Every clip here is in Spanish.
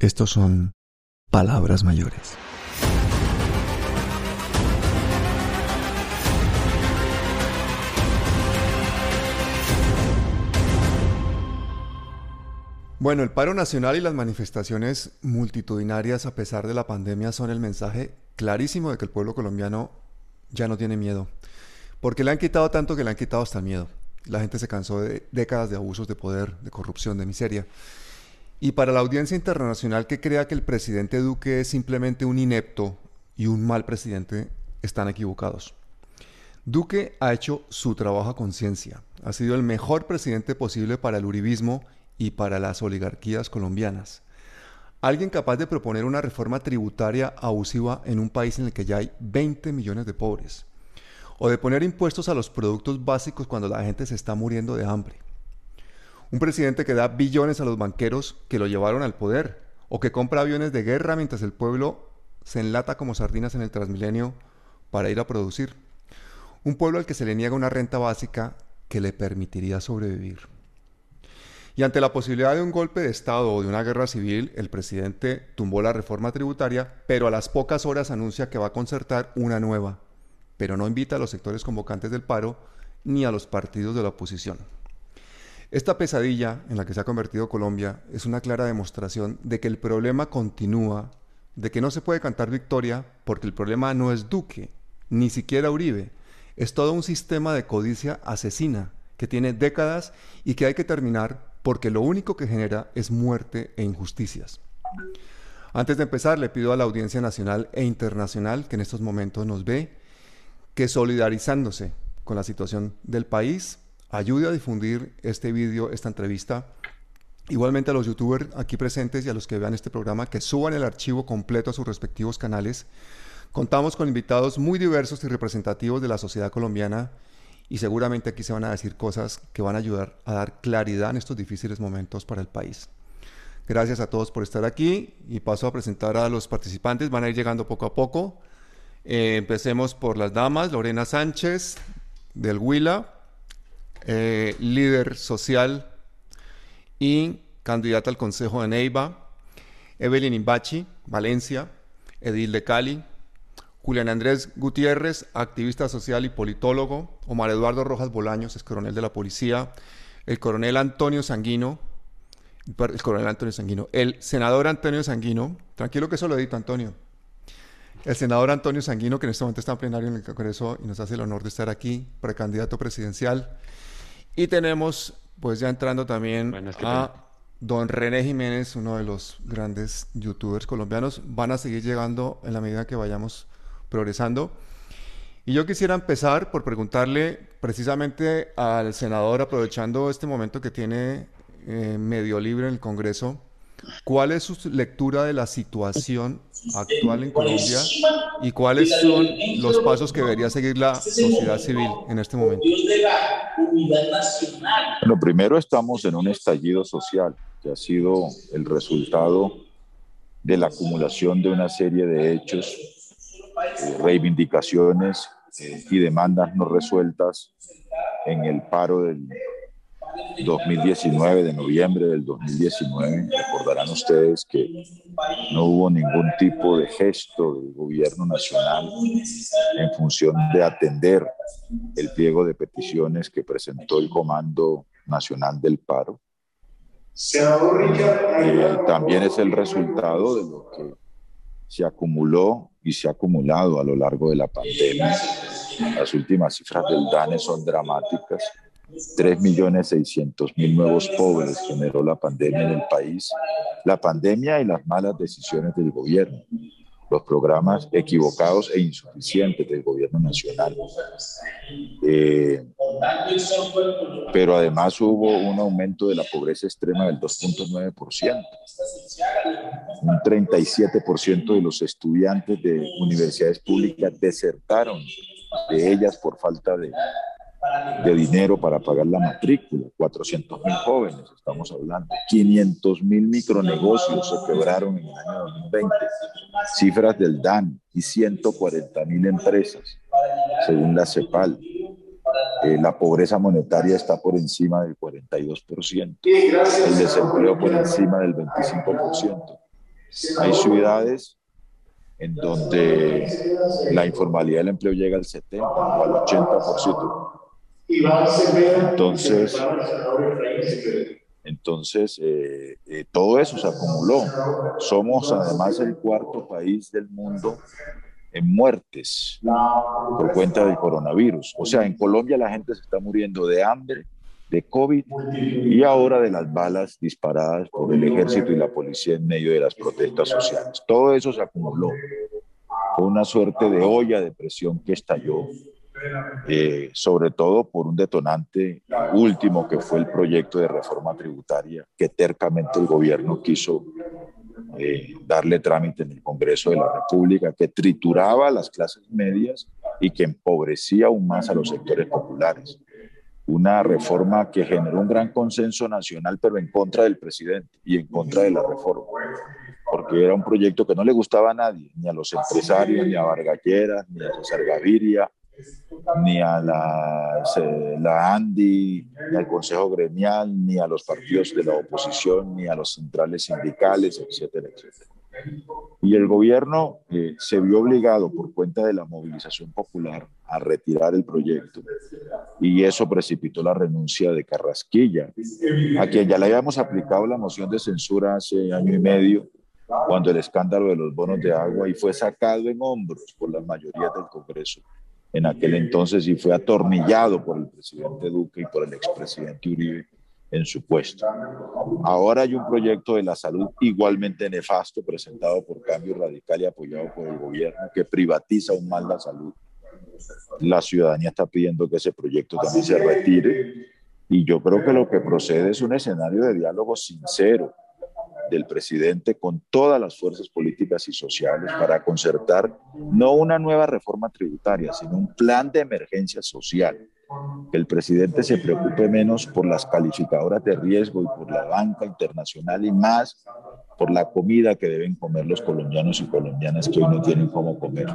Estos son palabras mayores. Bueno, el paro nacional y las manifestaciones multitudinarias a pesar de la pandemia son el mensaje clarísimo de que el pueblo colombiano ya no tiene miedo. Porque le han quitado tanto que le han quitado hasta el miedo. La gente se cansó de décadas de abusos de poder, de corrupción, de miseria. Y para la audiencia internacional que crea que el presidente Duque es simplemente un inepto y un mal presidente, están equivocados. Duque ha hecho su trabajo a conciencia. Ha sido el mejor presidente posible para el uribismo y para las oligarquías colombianas. Alguien capaz de proponer una reforma tributaria abusiva en un país en el que ya hay 20 millones de pobres. O de poner impuestos a los productos básicos cuando la gente se está muriendo de hambre. Un presidente que da billones a los banqueros que lo llevaron al poder. O que compra aviones de guerra mientras el pueblo se enlata como sardinas en el Transmilenio para ir a producir. Un pueblo al que se le niega una renta básica que le permitiría sobrevivir. Y ante la posibilidad de un golpe de Estado o de una guerra civil, el presidente tumbó la reforma tributaria, pero a las pocas horas anuncia que va a concertar una nueva, pero no invita a los sectores convocantes del paro ni a los partidos de la oposición. Esta pesadilla en la que se ha convertido Colombia es una clara demostración de que el problema continúa, de que no se puede cantar victoria porque el problema no es Duque, ni siquiera Uribe, es todo un sistema de codicia asesina que tiene décadas y que hay que terminar porque lo único que genera es muerte e injusticias. Antes de empezar, le pido a la audiencia nacional e internacional que en estos momentos nos ve, que solidarizándose con la situación del país, ayude a difundir este vídeo, esta entrevista. Igualmente a los youtubers aquí presentes y a los que vean este programa, que suban el archivo completo a sus respectivos canales. Contamos con invitados muy diversos y representativos de la sociedad colombiana y seguramente aquí se van a decir cosas que van a ayudar a dar claridad en estos difíciles momentos para el país. Gracias a todos por estar aquí y paso a presentar a los participantes. Van a ir llegando poco a poco. Eh, empecemos por las damas. Lorena Sánchez, del Huila, eh, líder social y candidata al Consejo de Neiva. Evelyn Imbachi, Valencia, Edil de Cali, Julián Andrés Gutiérrez, activista social y politólogo, Omar Eduardo Rojas Bolaños, es coronel de la policía, el coronel Antonio Sanguino, el coronel Antonio Sanguino, el senador Antonio Sanguino, tranquilo que eso lo edito Antonio, el senador Antonio Sanguino, que en este momento está en plenario en el Congreso y nos hace el honor de estar aquí, precandidato presidencial, y tenemos, pues ya entrando también a don René Jiménez, uno de los grandes youtubers colombianos, van a seguir llegando en la medida que vayamos progresando. Y yo quisiera empezar por preguntarle precisamente al senador, aprovechando este momento que tiene eh, medio libre en el Congreso, ¿cuál es su lectura de la situación actual en Colombia y cuáles son los pasos que debería seguir la sociedad civil en este momento? Bueno, primero estamos en un estallido social que ha sido el resultado de la acumulación de una serie de hechos reivindicaciones eh, y demandas no resueltas en el paro del 2019, de noviembre del 2019. Recordarán ustedes que no hubo ningún tipo de gesto del gobierno nacional en función de atender el pliego de peticiones que presentó el Comando Nacional del Paro. Eh, también es el resultado de lo que se acumuló y se ha acumulado a lo largo de la pandemia. Las últimas cifras del DANE son dramáticas. 3.600.000 nuevos pobres generó la pandemia en el país. La pandemia y las malas decisiones del gobierno los programas equivocados e insuficientes del gobierno nacional. Eh, pero además hubo un aumento de la pobreza extrema del 2.9%. Un 37% de los estudiantes de universidades públicas desertaron de ellas por falta de, de dinero para pagar la matrícula, 400 mil jóvenes, estamos hablando, 500 mil micronegocios se quebraron en el año 2020, cifras del DAN y 140 mil empresas, según la CEPAL. Eh, la pobreza monetaria está por encima del 42%, el desempleo por encima del 25%. Hay ciudades en donde la informalidad del empleo llega al 70 o al 80%. Entonces, entonces eh, eh, todo eso se acumuló. Somos además el cuarto país del mundo en muertes por cuenta del coronavirus. O sea, en Colombia la gente se está muriendo de hambre, de COVID y ahora de las balas disparadas por el ejército y la policía en medio de las protestas sociales. Todo eso se acumuló. Fue una suerte de olla de presión que estalló, eh, sobre todo por un detonante último que fue el proyecto de reforma tributaria que tercamente el gobierno quiso eh, darle trámite en el Congreso de la República, que trituraba a las clases medias y que empobrecía aún más a los sectores populares. Una reforma que generó un gran consenso nacional, pero en contra del presidente y en contra de la reforma, porque era un proyecto que no le gustaba a nadie, ni a los empresarios, ni a Vargalleras, ni a César Gaviria, ni a la, ANDI, ni al Consejo Gremial, ni a los partidos de la oposición, ni a los centrales sindicales, etcétera, etcétera. Y el gobierno eh, se vio obligado por cuenta de la movilización popular a retirar el proyecto y eso precipitó la renuncia de Carrasquilla, a quien ya le habíamos aplicado la moción de censura hace año y medio cuando el escándalo de los bonos de agua y fue sacado en hombros por la mayoría del Congreso en aquel entonces y fue atornillado por el presidente Duque y por el expresidente Uribe en su puesto. Ahora hay un proyecto de la salud igualmente nefasto presentado por Cambio Radical y apoyado por el gobierno que privatiza aún más la salud. La ciudadanía está pidiendo que ese proyecto también se retire y yo creo que lo que procede es un escenario de diálogo sincero del presidente con todas las fuerzas políticas y sociales para concertar no una nueva reforma tributaria, sino un plan de emergencia social que el presidente se preocupe menos por las calificadoras de riesgo y por la banca internacional y más por la comida que deben comer los colombianos y colombianas que hoy no tienen cómo comer.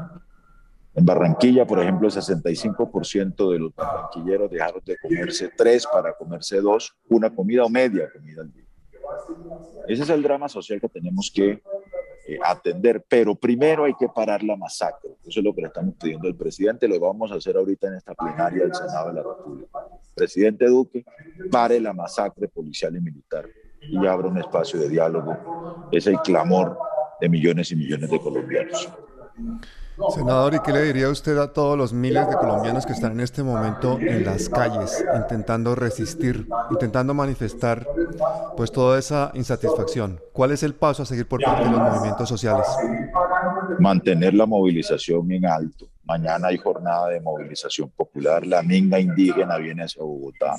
En Barranquilla, por ejemplo, el 65% de los barranquilleros dejaron de comerse tres para comerse dos, una comida o media comida al día. Ese es el drama social que tenemos que eh, atender, pero primero hay que parar la masacre. Eso es lo que le estamos pidiendo al presidente, lo vamos a hacer ahorita en esta plenaria del Senado de la República. Presidente Duque, pare la masacre policial y militar y abra un espacio de diálogo. Es el clamor de millones y millones de colombianos. Senador, ¿y qué le diría usted a todos los miles de colombianos que están en este momento en las calles intentando resistir, intentando manifestar pues toda esa insatisfacción? ¿Cuál es el paso a seguir por parte de los movimientos sociales? Mantener la movilización en alto. Mañana hay jornada de movilización popular. La minga indígena viene hacia Bogotá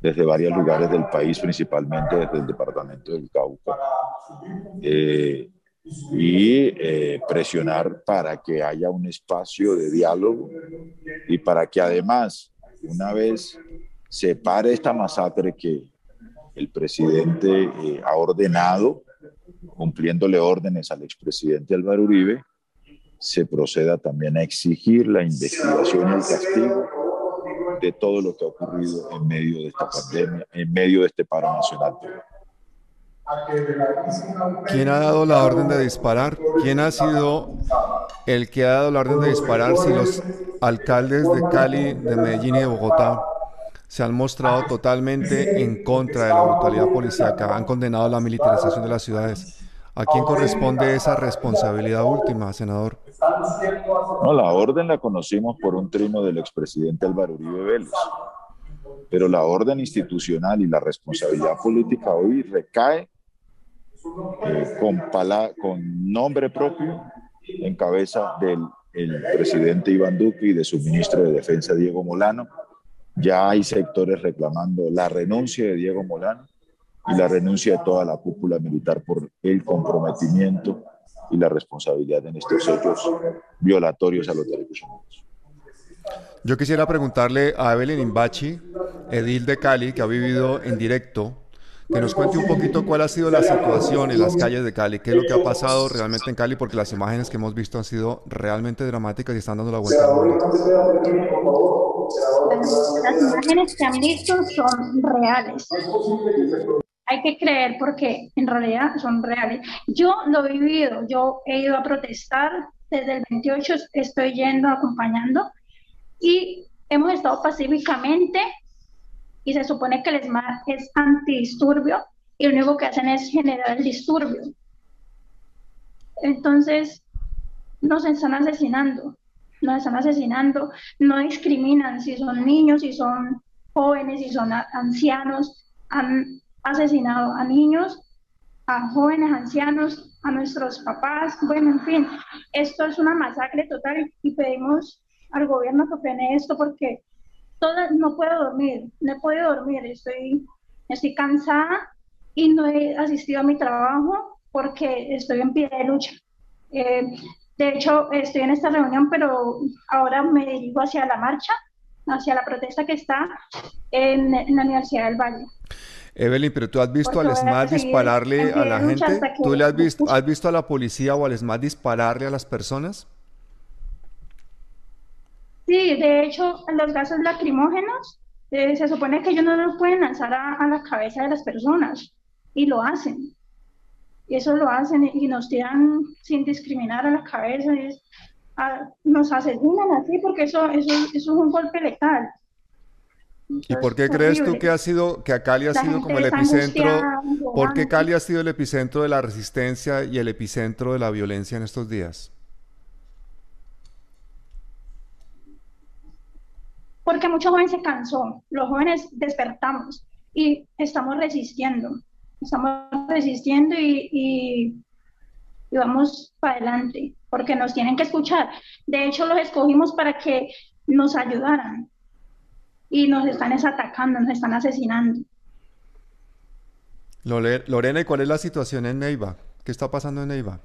desde varios lugares del país, principalmente desde el departamento del Cauca. Eh, y eh, presionar para que haya un espacio de diálogo y para que además, una vez se pare esta masacre que el presidente eh, ha ordenado, cumpliéndole órdenes al expresidente Álvaro Uribe, se proceda también a exigir la investigación y el castigo de todo lo que ha ocurrido en medio de esta pandemia, en medio de este paro nacional. ¿Quién ha dado la orden de disparar? ¿Quién ha sido el que ha dado la orden de disparar si los alcaldes de Cali, de Medellín y de Bogotá se han mostrado totalmente en contra de la brutalidad policíaca, han condenado la militarización de las ciudades? ¿A quién corresponde esa responsabilidad última, senador? No, la orden la conocimos por un trino del expresidente Álvaro Uribe Vélez pero la orden institucional y la responsabilidad política hoy recae eh, con, con nombre propio en cabeza del el presidente Iván Duque y de su ministro de Defensa Diego Molano. Ya hay sectores reclamando la renuncia de Diego Molano y la renuncia de toda la cúpula militar por el comprometimiento y la responsabilidad en estos hechos violatorios a los derechos humanos. Yo quisiera preguntarle a Evelyn Imbachi, edil de Cali, que ha vivido en directo que nos cuente un poquito cuál ha sido la situación en las calles de Cali, qué es lo que ha pasado realmente en Cali, porque las imágenes que hemos visto han sido realmente dramáticas y están dando la vuelta. Las imágenes que han visto son reales. hay que creer porque en realidad son reales. Yo lo he vivido, yo he ido a protestar desde el 28, estoy yendo acompañando y hemos estado pacíficamente y se supone que el ESMAD es antidisturbio y lo único que hacen es generar el disturbio. Entonces, nos están asesinando, nos están asesinando, no discriminan si son niños, si son jóvenes, si son ancianos, han asesinado a niños, a jóvenes, ancianos, a nuestros papás, bueno, en fin, esto es una masacre total y pedimos al gobierno que frene esto porque toda, no puedo dormir, no he podido dormir, estoy, estoy cansada y no he asistido a mi trabajo porque estoy en pie de lucha. Eh, de hecho, estoy en esta reunión, pero ahora me dirijo hacia la marcha, hacia la protesta que está en, la Universidad del Valle. Evelyn, pero tú has visto al SMAT dispararle a la gente. ¿Tú le has visto, has visto a la policía o al SMAT dispararle a las personas? Sí, de hecho, los gases lacrimógenos eh, se supone que ellos no los pueden lanzar a, la cabeza de las personas y lo hacen. Y eso lo hacen y nos tiran sin discriminar a la cabeza, nos asesinan así porque eso, eso, es un golpe letal. ¿Y por qué crees tú que ha sido, que Cali ha sido como el epicentro? ¿Por qué Cali ha sido el epicentro de la resistencia y el epicentro de la violencia en estos días? Porque muchos jóvenes se cansó, los jóvenes despertamos y estamos resistiendo, estamos resistiendo y, vamos para adelante, porque nos tienen que escuchar. De hecho, los escogimos para que nos ayudaran y nos están atacando, nos están asesinando. Lorena, ¿y cuál es la situación en Neiva? ¿Qué está pasando en Neiva?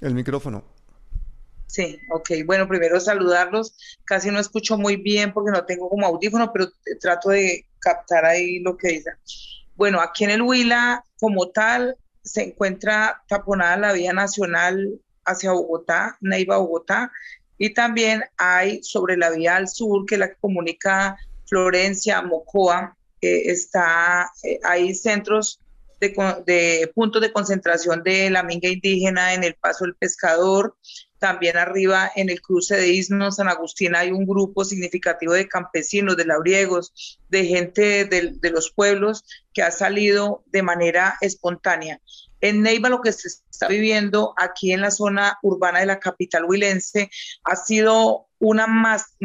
El micrófono. Sí, ok. Bueno, primero saludarlos. Casi no escucho muy bien porque no tengo como audífono, pero trato de captar ahí lo que dicen. Bueno, aquí en el Huila, como tal, se encuentra taponada la vía nacional hacia Bogotá, Neiva, Bogotá, y también hay sobre la vía al sur, que la que comunica Florencia, Mocoa, está, eh, hay centros de, de, puntos de concentración de la minga indígena en el Paso del Pescador, también arriba en el cruce de Isno, San Agustín, hay un grupo significativo de campesinos, de labriegos, de gente de, los pueblos que ha salido de manera espontánea. En Neiva lo que se está viviendo aquí en la zona urbana de la capital huilense ha sido una más,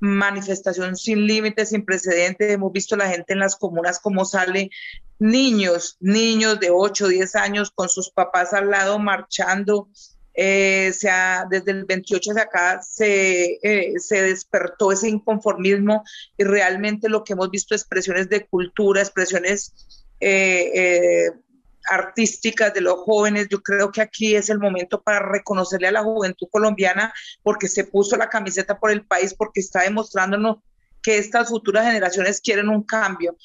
manifestación sin límites, sin precedentes. Hemos visto la gente en las comunas como sale niños, niños de 8, 10 años con sus papás al lado marchando, eh, desde el 28 de acá se, eh, se despertó ese inconformismo y realmente lo que hemos visto expresiones de cultura, expresiones eh, artísticas de los jóvenes. Yo creo que aquí es el momento para reconocerle a la juventud colombiana porque se puso la camiseta por el país, porque está demostrándonos que estas futuras generaciones quieren un cambio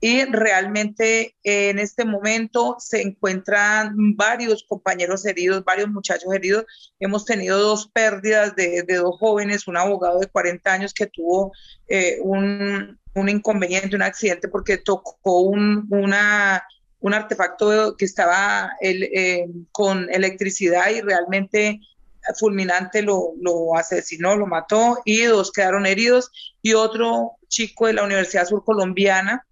y realmente en este momento se encuentran varios compañeros heridos, varios muchachos heridos. Hemos tenido dos pérdidas de, dos jóvenes, un abogado de 40 años que tuvo eh, un, inconveniente, un accidente porque tocó un, una, un artefacto que estaba eh, con electricidad y realmente fulminante lo, lo asesinó, lo mató y dos quedaron heridos y otro chico de la Universidad Surcolombiana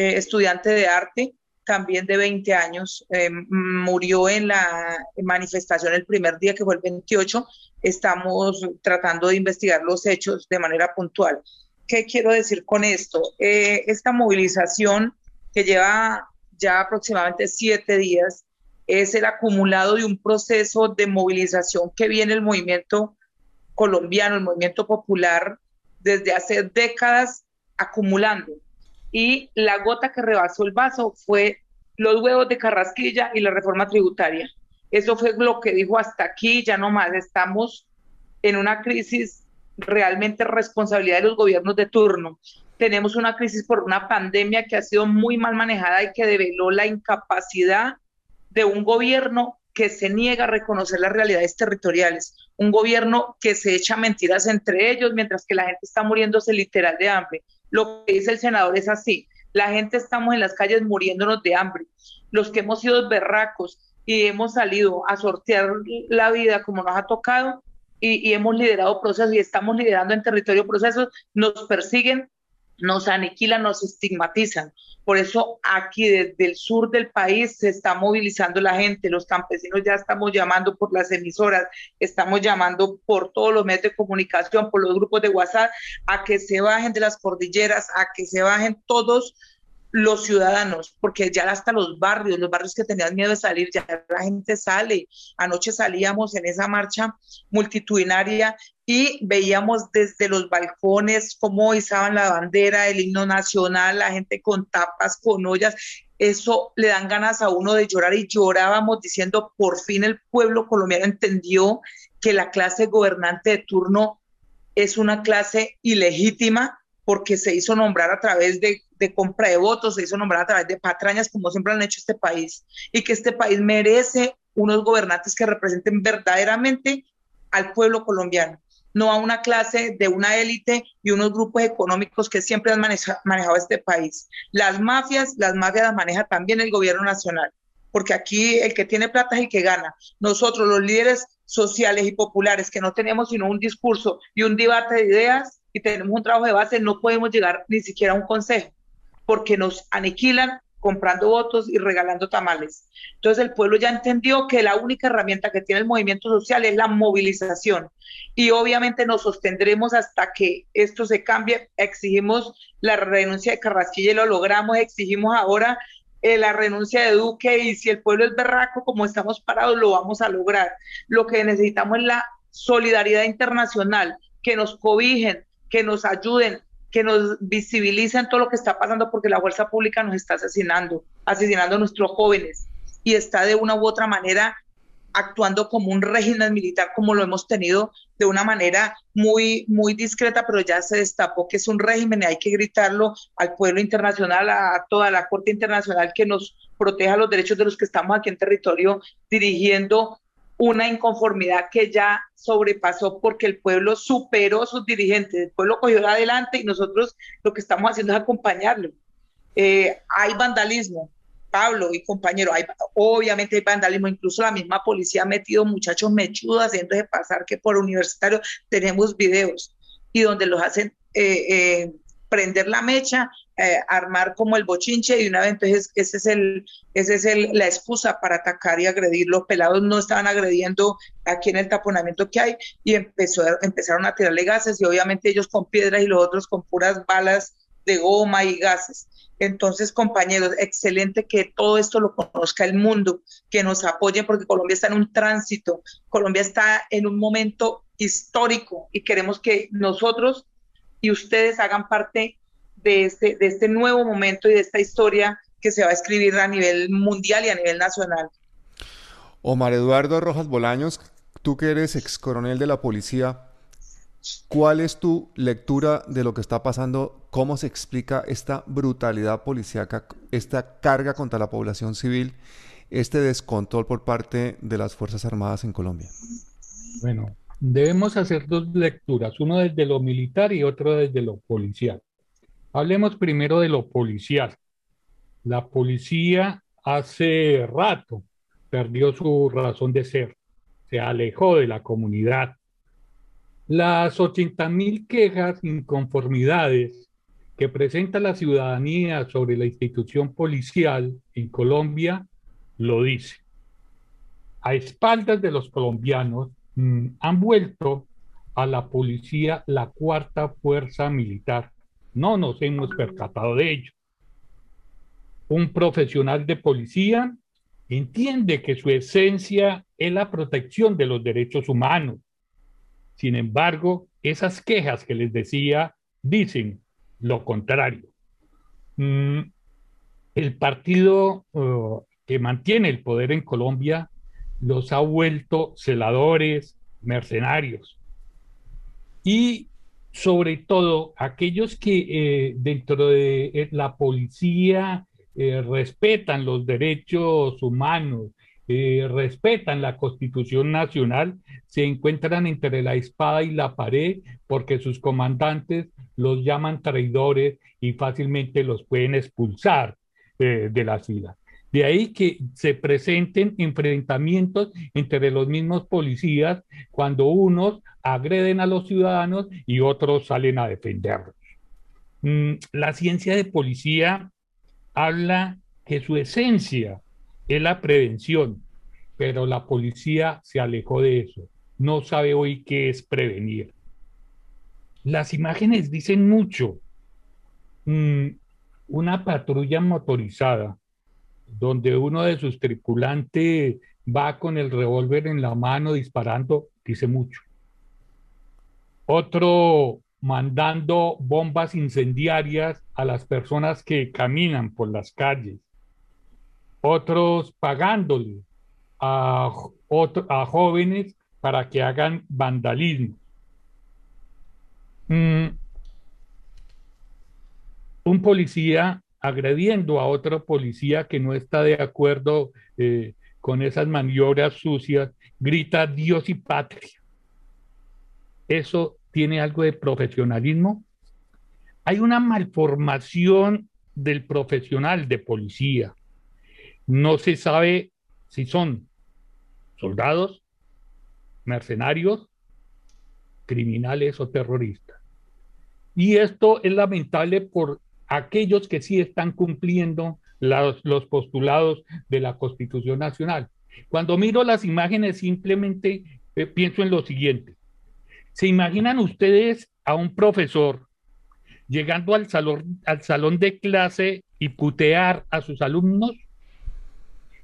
eh, estudiante de arte, también de 20 años, eh, murió en la manifestación el primer día, que fue el 28. Estamos tratando de investigar los hechos de manera puntual. ¿Qué quiero decir con esto? Eh, esta movilización que lleva ya aproximadamente siete días es el acumulado de un proceso de movilización que viene el movimiento colombiano, el movimiento popular, desde hace décadas acumulando y la gota que rebasó el vaso fue los huevos de Carrasquilla y la reforma tributaria. Eso fue lo que dijo hasta aquí, ya no más, estamos en una crisis realmente responsabilidad de los gobiernos de turno. Tenemos una crisis por una pandemia que ha sido muy mal manejada y que develó la incapacidad de un gobierno que se niega a reconocer las realidades territoriales, un gobierno que se echa mentiras entre ellos mientras que la gente está muriéndose literal de hambre, lo que dice el senador es así. La gente estamos en las calles muriéndonos de hambre. Los que hemos sido berracos y hemos salido a sortear la vida como nos ha tocado y, y hemos liderado procesos y estamos liderando en territorio procesos, nos persiguen nos aniquilan, nos estigmatizan. Por eso aquí desde el sur del país se está movilizando la gente, los campesinos ya estamos llamando por las emisoras, estamos llamando por todos los medios de comunicación, por los grupos de WhatsApp, a que se bajen de las cordilleras, a que se bajen todos los ciudadanos, porque ya hasta los barrios, los barrios que tenían miedo de salir, ya la gente sale. Anoche salíamos en esa marcha multitudinaria y veíamos desde los balcones cómo izaban la bandera, el himno nacional, la gente con tapas, con ollas. Eso le dan ganas a uno de llorar y llorábamos diciendo, por fin el pueblo colombiano entendió que la clase gobernante de turno es una clase ilegítima porque se hizo nombrar a través de, compra de votos, se hizo nombrar a través de patrañas, como siempre han hecho este país, y que este país merece unos gobernantes que representen verdaderamente al pueblo colombiano, no a una clase de una élite y unos grupos económicos que siempre han manejado este país. Las mafias, las mafias las maneja también el gobierno nacional, porque aquí el que tiene plata es el que gana. Nosotros, los líderes sociales y populares, que no tenemos sino un discurso y un debate de ideas, y tenemos un trabajo de base, no podemos llegar ni siquiera a un consejo, porque nos aniquilan comprando votos y regalando tamales. Entonces el pueblo ya entendió que la única herramienta que tiene el movimiento social es la movilización y obviamente nos sostendremos hasta que esto se cambie. Exigimos la renuncia de Carrasquilla y lo logramos, exigimos ahora eh, la renuncia de Duque y si el pueblo es berraco como estamos parados lo vamos a lograr. Lo que necesitamos es la solidaridad internacional, que nos cobijen, que nos ayuden, que nos visibilicen todo lo que está pasando porque la fuerza pública nos está asesinando, asesinando a nuestros jóvenes. Y está de una u otra manera actuando como un régimen militar como lo hemos tenido de una manera muy muy discreta, pero ya se destapó que es un régimen y hay que gritarlo al pueblo internacional, a toda la Corte Internacional que nos proteja los derechos de los que estamos aquí en territorio dirigiendo una inconformidad que ya sobrepasó porque el pueblo superó sus dirigentes, el pueblo cogió adelante y nosotros lo que estamos haciendo es acompañarlo. Eh, hay vandalismo, Pablo y compañero, hay, obviamente hay vandalismo, incluso la misma policía ha metido muchachos mechudos haciéndose pasar que por universitario tenemos videos y donde los hacen eh, eh, prender la mecha eh, armar como el bochinche y una vez entonces ese es el ese es el, la excusa para atacar y agredir. Los pelados no estaban agrediendo aquí en el taponamiento que hay y empezó empezaron a tirarle gases y obviamente ellos con piedras y los otros con puras balas de goma y gases. Entonces compañeros excelente que todo esto lo conozca el mundo que nos apoyen porque Colombia está en un tránsito. Colombia está en un momento histórico y queremos que nosotros y ustedes hagan parte de este, de este nuevo momento y de esta historia que se va a escribir a nivel mundial y a nivel nacional. Omar Eduardo Rojas Bolaños, tú que eres ex coronel de la policía, ¿cuál es tu lectura de lo que está pasando? ¿Cómo se explica esta brutalidad policíaca, esta carga contra la población civil, este descontrol por parte de las Fuerzas Armadas en Colombia? Bueno, debemos hacer dos lecturas, uno desde lo militar y otro desde lo policial. Hablemos primero de lo policial. La policía hace rato perdió su razón de ser, se alejó de la comunidad. Las 80 mil quejas, inconformidades que presenta la ciudadanía sobre la institución policial en Colombia lo dice. A espaldas de los colombianos mm, han vuelto a la policía la cuarta fuerza militar no nos hemos percatado de ello. Un profesional de policía entiende que su esencia es la protección de los derechos humanos. Sin embargo, esas quejas que les decía dicen lo contrario. Mm, el partido uh, que mantiene el poder en Colombia los ha vuelto celadores, mercenarios. Y sobre todo aquellos que eh, dentro de eh, la policía eh, respetan los derechos humanos eh, respetan la Constitución Nacional se encuentran entre la espada y la pared porque sus comandantes los llaman traidores y fácilmente los pueden expulsar de la ciudad. De ahí que se presenten enfrentamientos entre los mismos policías cuando unos agreden a los ciudadanos y otros salen a defenderlos. Mm, la ciencia de policía habla que su esencia es la prevención, pero la policía se alejó de eso. No sabe hoy qué es prevenir. Las imágenes dicen mucho. Mm, una patrulla motorizada donde uno de sus tripulantes va con el revólver en la mano disparando, dice mucho. Otro mandando bombas incendiarias a las personas que caminan por las calles. Otros pagándole a, a jóvenes para que hagan vandalismo. Mm. Un policía agrediendo a otro policía que no está de acuerdo eh, con esas maniobras sucias, grita Dios y patria. Eso tiene algo de profesionalismo. Hay una malformación del profesional de policía. No se sabe si son soldados, mercenarios, criminales o terroristas. Y esto es lamentable por aquellos que sí están cumpliendo los, postulados de la Constitución Nacional. Cuando miro las imágenes simplemente eh, pienso en lo siguiente. ¿Se imaginan ustedes a un profesor llegando al salón, al salón de clase y putear a sus alumnos?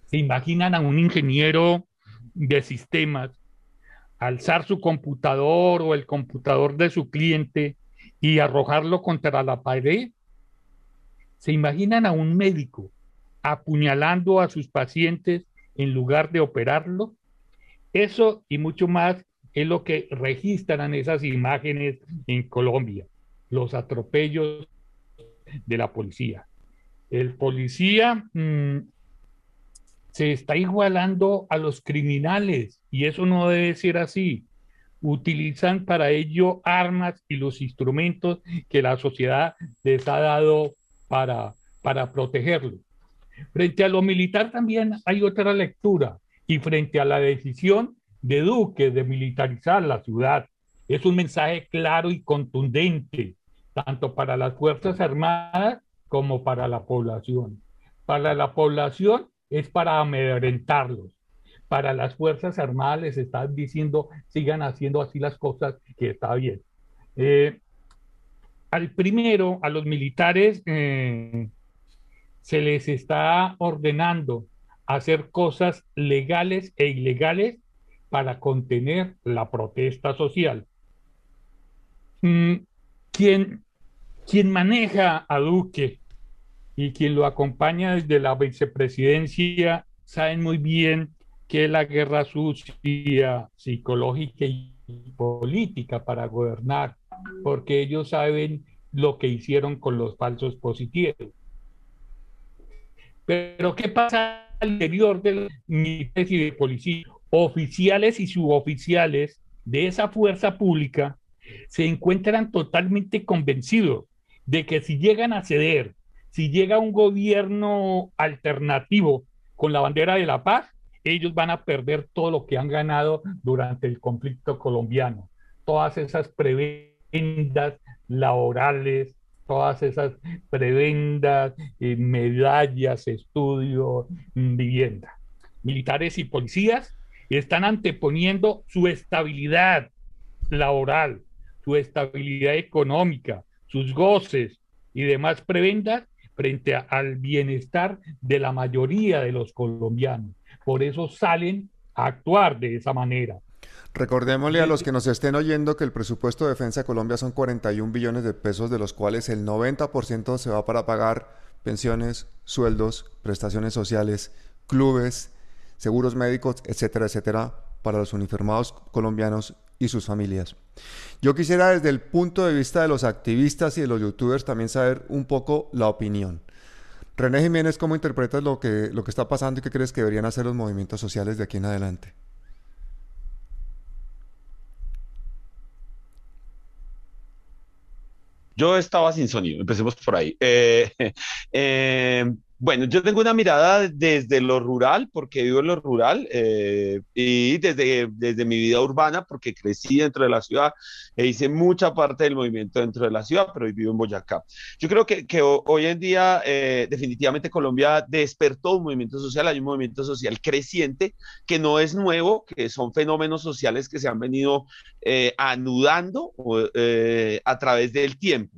¿Se imaginan a un ingeniero de sistemas alzar su computador o el computador de su cliente y arrojarlo contra la pared? ¿Se imaginan a un médico apuñalando a sus pacientes en lugar de operarlo? Eso y mucho más es lo que registran esas imágenes en Colombia, los atropellos de la policía. El policía mm, se está igualando a los criminales y eso no debe ser así. Utilizan para ello armas y los instrumentos que la sociedad les ha dado para, para protegerlo. Frente a lo militar también hay otra lectura y frente a la decisión de Duque de militarizar la ciudad. Es un mensaje claro y contundente, tanto para las Fuerzas Armadas como para la población. Para la población es para amedrentarlos. Para las Fuerzas Armadas les están diciendo, sigan haciendo así las cosas, que está bien. Eh, al primero, a los militares, eh, se les está ordenando hacer cosas legales e ilegales para contener la protesta social. Mm, quien, quien maneja a Duque y quien lo acompaña desde la vicepresidencia saben muy bien que la guerra sucia, psicológica y política para gobernar, porque ellos saben lo que hicieron con los falsos positivos. Pero ¿qué pasa al interior del Ministerio de Policía? oficiales y suboficiales de esa fuerza pública se encuentran totalmente convencidos de que si llegan a ceder, si llega un gobierno alternativo con la bandera de la paz, ellos van a perder todo lo que han ganado durante el conflicto colombiano. Todas esas prebendas laborales, todas esas prebendas, eh, medallas, estudios, vivienda. Militares y policías están anteponiendo su estabilidad laboral, su estabilidad económica, sus goces y demás prebendas frente al bienestar de la mayoría de los colombianos. Por eso salen a actuar de esa manera. Recordémosle a los que nos estén oyendo que el presupuesto de defensa de Colombia son 41 billones de pesos, de los cuales el 90% se va para pagar pensiones, sueldos, prestaciones sociales, clubes, seguros médicos, etcétera, etcétera, para los uniformados colombianos y sus familias. Yo quisiera desde el punto de vista de los activistas y de los youtubers también saber un poco la opinión. René Jiménez, ¿cómo interpretas lo que, lo que está pasando y qué crees que deberían hacer los movimientos sociales de aquí en adelante? Yo estaba sin sonido, empecemos por ahí. Eh, eh, bueno, yo tengo una mirada desde lo rural, porque vivo en lo rural, eh, y desde, desde mi vida urbana, porque crecí dentro de la ciudad e hice mucha parte del movimiento dentro de la ciudad, pero hoy vivo en Boyacá. Yo creo que, que hoy en día, eh, definitivamente Colombia despertó un movimiento social, hay un movimiento social creciente, que no es nuevo, que son fenómenos sociales que se han venido eh, anudando a través del tiempo.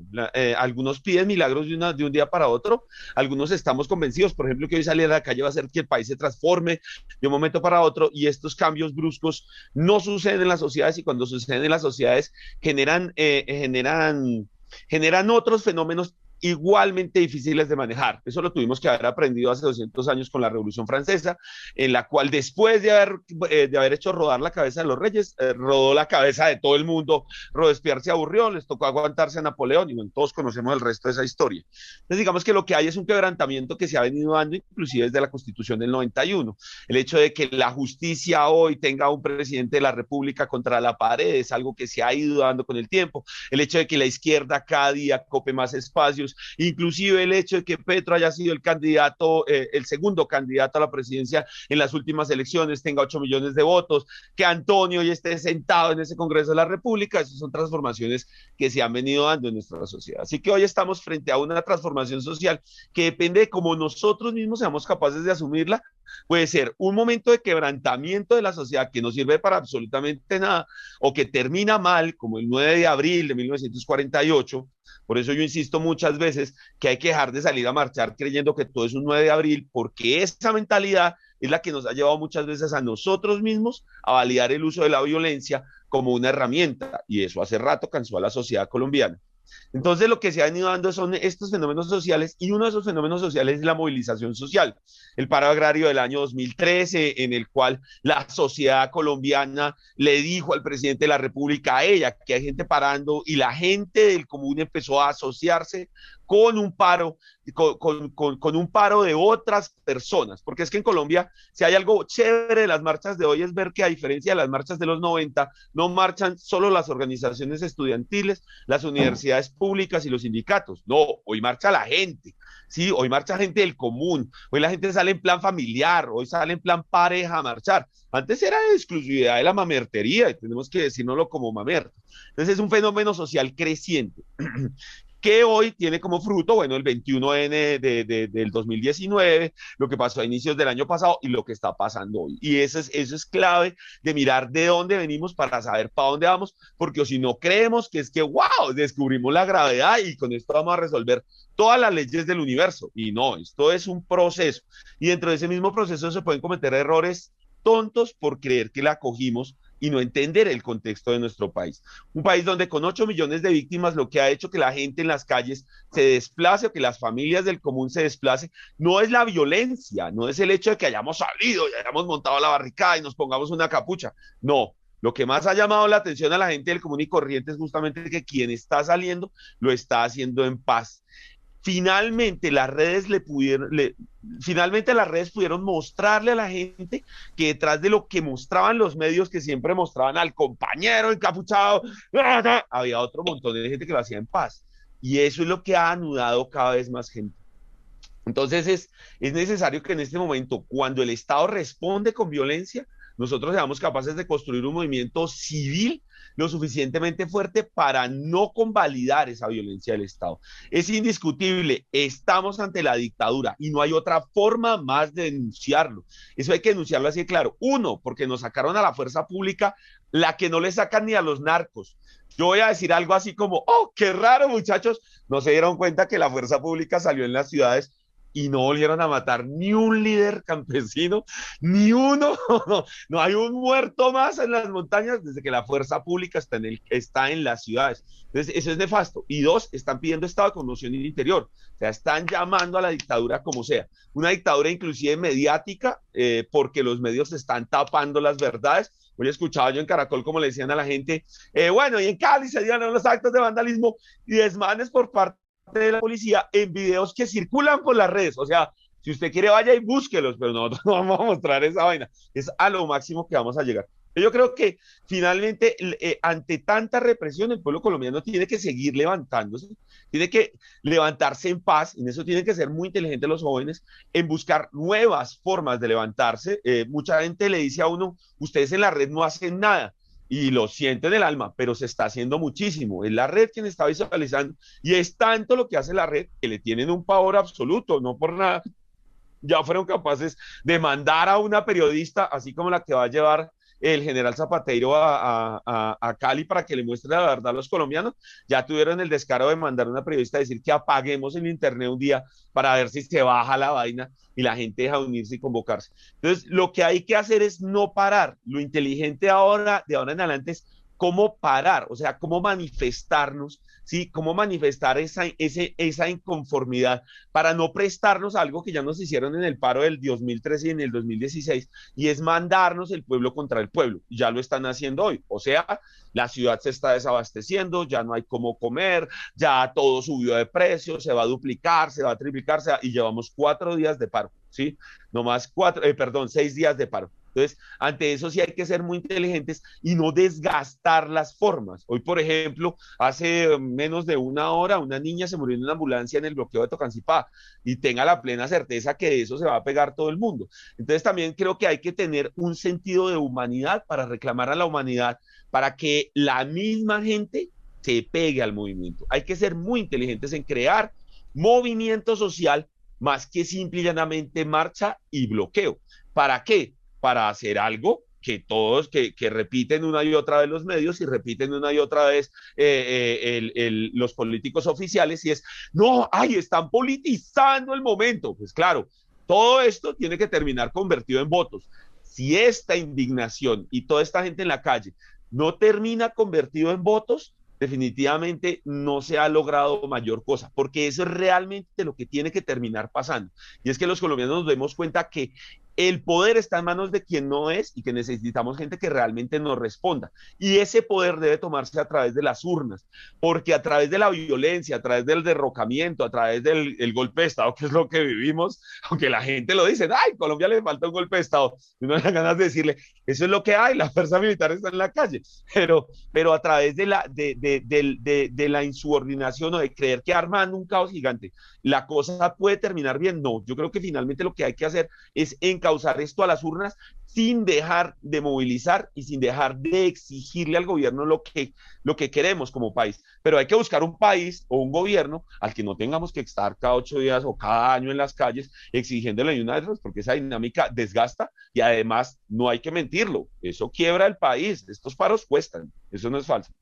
algunos piden milagros de, una, de un día para otro, algunos estamos convencidos, por ejemplo, que hoy salir a la calle va a hacer que el país se transforme de un momento para otro y estos cambios bruscos no suceden en las sociedades y cuando suceden en las sociedades generan, eh, generan, generan otros fenómenos igualmente difíciles de manejar. Eso lo tuvimos que haber aprendido hace 200 años con la Revolución Francesa, en la cual después de haber, eh, de haber hecho rodar la cabeza de los reyes, eh, rodó la cabeza de todo el mundo, Robespierre se aburrió, les tocó aguantarse a Napoleón y bueno, todos conocemos el resto de esa historia. Entonces digamos que lo que hay es un quebrantamiento que se ha venido dando inclusive desde la Constitución del 91. El hecho de que la justicia hoy tenga un presidente de la República contra la pared es algo que se ha ido dando con el tiempo. El hecho de que la izquierda cada día cope más espacios inclusive el hecho de que Petro haya sido el candidato, eh, el segundo candidato a la presidencia en las últimas elecciones, tenga 8 millones de votos, que Antonio ya esté sentado en ese Congreso de la República, esas son transformaciones que se han venido dando en nuestra sociedad. Así que hoy estamos frente a una transformación social que depende de cómo nosotros mismos seamos capaces de asumirla puede ser un momento de quebrantamiento de la sociedad que no sirve para absolutamente nada o que termina mal, como el 9 de abril de 1948. Por eso yo insisto muchas veces que hay que dejar de salir a marchar creyendo que todo es un 9 de abril, porque esa mentalidad es la que nos ha llevado muchas veces a nosotros mismos a validar el uso de la violencia como una herramienta, y eso hace rato cansó a la sociedad colombiana. Entonces lo que se ha venido dando son estos fenómenos sociales y uno de esos fenómenos sociales es la movilización social. El paro agrario del año 2013 en el cual la sociedad colombiana le dijo al presidente de la República a ella que hay gente parando y la gente del común empezó a asociarse con un paro, con, un paro de otras personas, porque es que en Colombia, si hay algo chévere de las marchas de hoy es ver que a diferencia de las marchas de los 90, no marchan solo las organizaciones estudiantiles, las universidades públicas y los sindicatos, no, hoy marcha la gente, sí, hoy marcha gente del común, hoy la gente sale en plan familiar, hoy sale en plan pareja a marchar, antes era exclusividad de la mamertería, y tenemos que decirnoslo como mamerto. Entonces es un fenómeno social creciente. que hoy tiene como fruto, bueno, el 21N de, del 2019, lo que pasó a inicios del año pasado y lo que está pasando hoy. Y eso es, eso es clave de mirar de dónde venimos para saber para dónde vamos, porque si no creemos que es que, wow, descubrimos la gravedad y con esto vamos a resolver todas las leyes del universo. Y no, esto es un proceso. Y dentro de ese mismo proceso se pueden cometer errores tontos por creer que la acogimos y no entender el contexto de nuestro país. Un país donde con 8 millones de víctimas lo que ha hecho que la gente en las calles se desplace o que las familias del común se desplacen, no es la violencia, no es el hecho de que hayamos salido y hayamos montado la barricada y nos pongamos una capucha, no. Lo que más ha llamado la atención a la gente del común y corriente es justamente que quien está saliendo lo está haciendo en paz finalmente las redes le pudieron, finalmente las redes pudieron mostrarle a la gente que detrás de lo que mostraban los medios que siempre mostraban al compañero encapuchado, había otro montón de gente que lo hacía en paz. Y eso es lo que ha anudado cada vez más gente. Entonces es, es necesario que en este momento, cuando el Estado responde con violencia, nosotros seamos capaces de construir un movimiento civil lo suficientemente fuerte para no convalidar esa violencia del Estado. Es indiscutible, estamos ante la dictadura y no hay otra forma más de denunciarlo. Eso hay que denunciarlo así de claro. Uno, porque nos sacaron a la fuerza pública la que no le sacan ni a los narcos. Yo voy a decir algo así como, oh, qué raro muchachos, no se dieron cuenta que la fuerza pública salió en las ciudades y no volvieron a matar ni un líder campesino, ni uno. No, hay un muerto más en las montañas desde que la fuerza pública está en, el, está en las ciudades. Entonces, eso es nefasto. Y dos, están pidiendo estado de conmoción interior. O sea, están llamando a la dictadura como sea. Una dictadura inclusive mediática, eh, porque los medios están tapando las verdades. Hoy escuchaba yo en Caracol como le decían a la gente, eh, bueno, y en Cali se dieron los actos de vandalismo y desmanes por parte de la policía en videos que circulan por las redes. O sea, si usted quiere, vaya y búsquelos, pero nosotros no vamos a mostrar esa vaina. Es a lo máximo que vamos a llegar. Yo creo que finalmente, eh, ante tanta represión, el pueblo colombiano tiene que seguir levantándose, tiene que levantarse en paz, y en eso tienen que ser muy inteligentes los jóvenes, en buscar nuevas formas de levantarse. Eh, mucha gente le dice a uno, ustedes en la red no hacen nada, y lo siente en el alma, pero se está haciendo muchísimo. Es la red quien está visualizando, y es tanto lo que hace la red que le tienen un pavor absoluto, no por nada. Ya fueron capaces de mandar a una periodista, así como la que va a llevar el general Zapatero a, Cali para que le muestre la verdad a los colombianos, ya tuvieron el descaro de mandar una periodista a decir que apaguemos el internet un día para ver si se baja la vaina y la gente deja de unirse y convocarse. Entonces, lo que hay que hacer es no parar. Lo inteligente ahora, de ahora en adelante, es cómo parar, o sea, cómo manifestarnos ¿sí? Cómo manifestar esa, ese, esa inconformidad para no prestarnos algo que ya nos hicieron en el paro del 2013 y en el 2016, y es mandarnos el pueblo contra el pueblo. Ya lo están haciendo hoy. O sea, la ciudad se está desabasteciendo, ya no hay cómo comer, ya todo subió de precio, se va a duplicar, se va a triplicar, y llevamos cuatro días de paro, ¿sí? No más cuatro, eh, perdón, seis días de paro. Entonces, ante eso sí hay que ser muy inteligentes y no desgastar las formas. Hoy, por ejemplo, hace menos de una hora una niña se murió en una ambulancia en el bloqueo de Tocancipá y tenga la plena certeza que de eso se va a pegar todo el mundo. Entonces, también creo que hay que tener un sentido de humanidad para reclamar a la humanidad, para que la misma gente se pegue al movimiento. Hay que ser muy inteligentes en crear movimiento social más que simple y llanamente marcha y bloqueo. ¿Para qué? Para hacer algo que todos, que, repiten una y otra vez los medios y repiten una y otra vez eh, eh, los políticos oficiales y es, no, ay, están politizando el momento. Pues claro, todo esto tiene que terminar convertido en votos. Si esta indignación y toda esta gente en la calle no termina convertido en votos, definitivamente no se ha logrado mayor cosa, porque eso es realmente lo que tiene que terminar pasando. Y es que los colombianos nos demos cuenta que el poder está en manos de quien no es y que necesitamos gente que realmente nos responda. Y ese poder debe tomarse a través de las urnas, porque a través de la violencia, a través del derrocamiento, a través del golpe de Estado, que es lo que vivimos, aunque la gente lo dice, ay, Colombia le falta un golpe de Estado, y uno da ganas de decirle, eso es lo que hay, la fuerza militar está en la calle, pero, pero a través de la, de, de, de la insubordinación o de creer que arman un caos gigante, la cosa puede terminar bien. No, yo creo que finalmente lo que hay que hacer es encauzar esto a las urnas sin dejar de movilizar y sin dejar de exigirle al gobierno lo que, lo que queremos como país. Pero hay que buscar un país o un gobierno al que no tengamos que estar cada ocho días o cada año en las calles exigiéndole una vez, porque esa dinámica desgasta y además no hay que mentirlo, eso quiebra el país, estos paros cuestan, eso no es falso.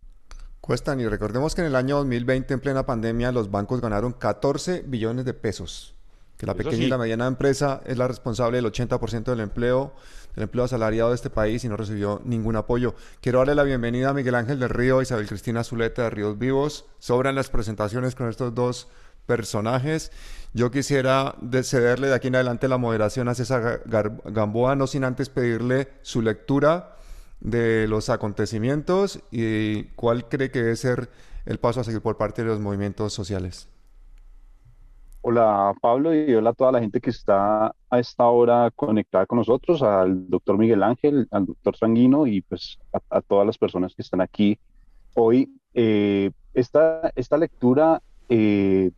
Cuestan y recordemos que en el año 2020, en plena pandemia, los bancos ganaron 14 billones de pesos. Que la pequeña y la mediana empresa es la responsable del 80% del empleo, del empleo asalariado de este país y no recibió ningún apoyo. Quiero darle la bienvenida a Miguel Ángel del Río, Isabel Cristina Zuleta de Ríos Vivos. Sobran las presentaciones con estos dos personajes. Yo quisiera cederle de aquí en adelante la moderación a César Gamboa, no sin antes pedirle su lectura de los acontecimientos y cuál cree que debe ser el paso a seguir por parte de los movimientos sociales. Hola Pablo y hola a toda la gente que está a esta hora conectada con nosotros, al doctor Miguel Ángel, al doctor Sanguino y pues a, todas las personas que están aquí hoy. Eh, esta, esta lectura, eh,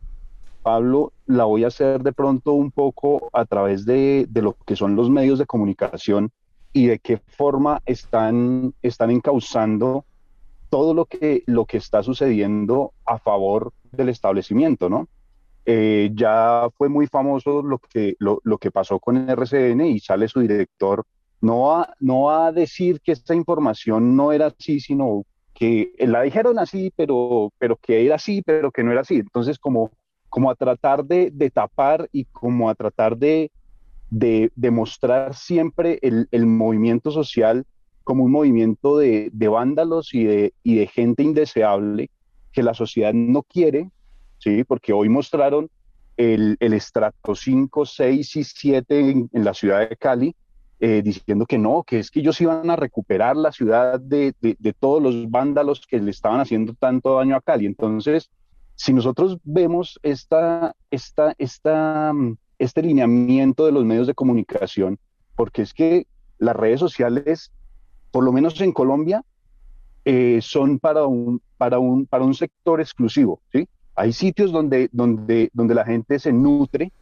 Pablo, la voy a hacer de pronto un poco a través de, de lo que son los medios de comunicación y de qué forma están, están encauzando todo lo que, lo que está sucediendo a favor del establecimiento, ¿no? Eh, ya fue muy famoso lo que, lo, lo, que pasó con el RCN y sale su director, no a, no a decir que esta información no era así, sino que la dijeron así, pero, pero que era así, pero que no era así. Entonces, como, como a tratar de, de tapar y como a tratar de, de demostrar siempre el, movimiento social como un movimiento de, vándalos y de, y de gente indeseable que la sociedad no quiere, ¿sí? porque hoy mostraron el, estrato 5, 6 y 7 en, la ciudad de Cali, eh, diciendo que no, que es que ellos iban a recuperar la ciudad de, de, todos los vándalos que le estaban haciendo tanto daño a Cali. Entonces, si nosotros vemos esta, esta, esta, mm, este lineamiento de los medios de comunicación, porque es que las redes sociales, por lo menos en Colombia, eh, son para un, para, un, para un sector exclusivo. ¿sí? Hay sitios donde, donde, donde la gente se nutre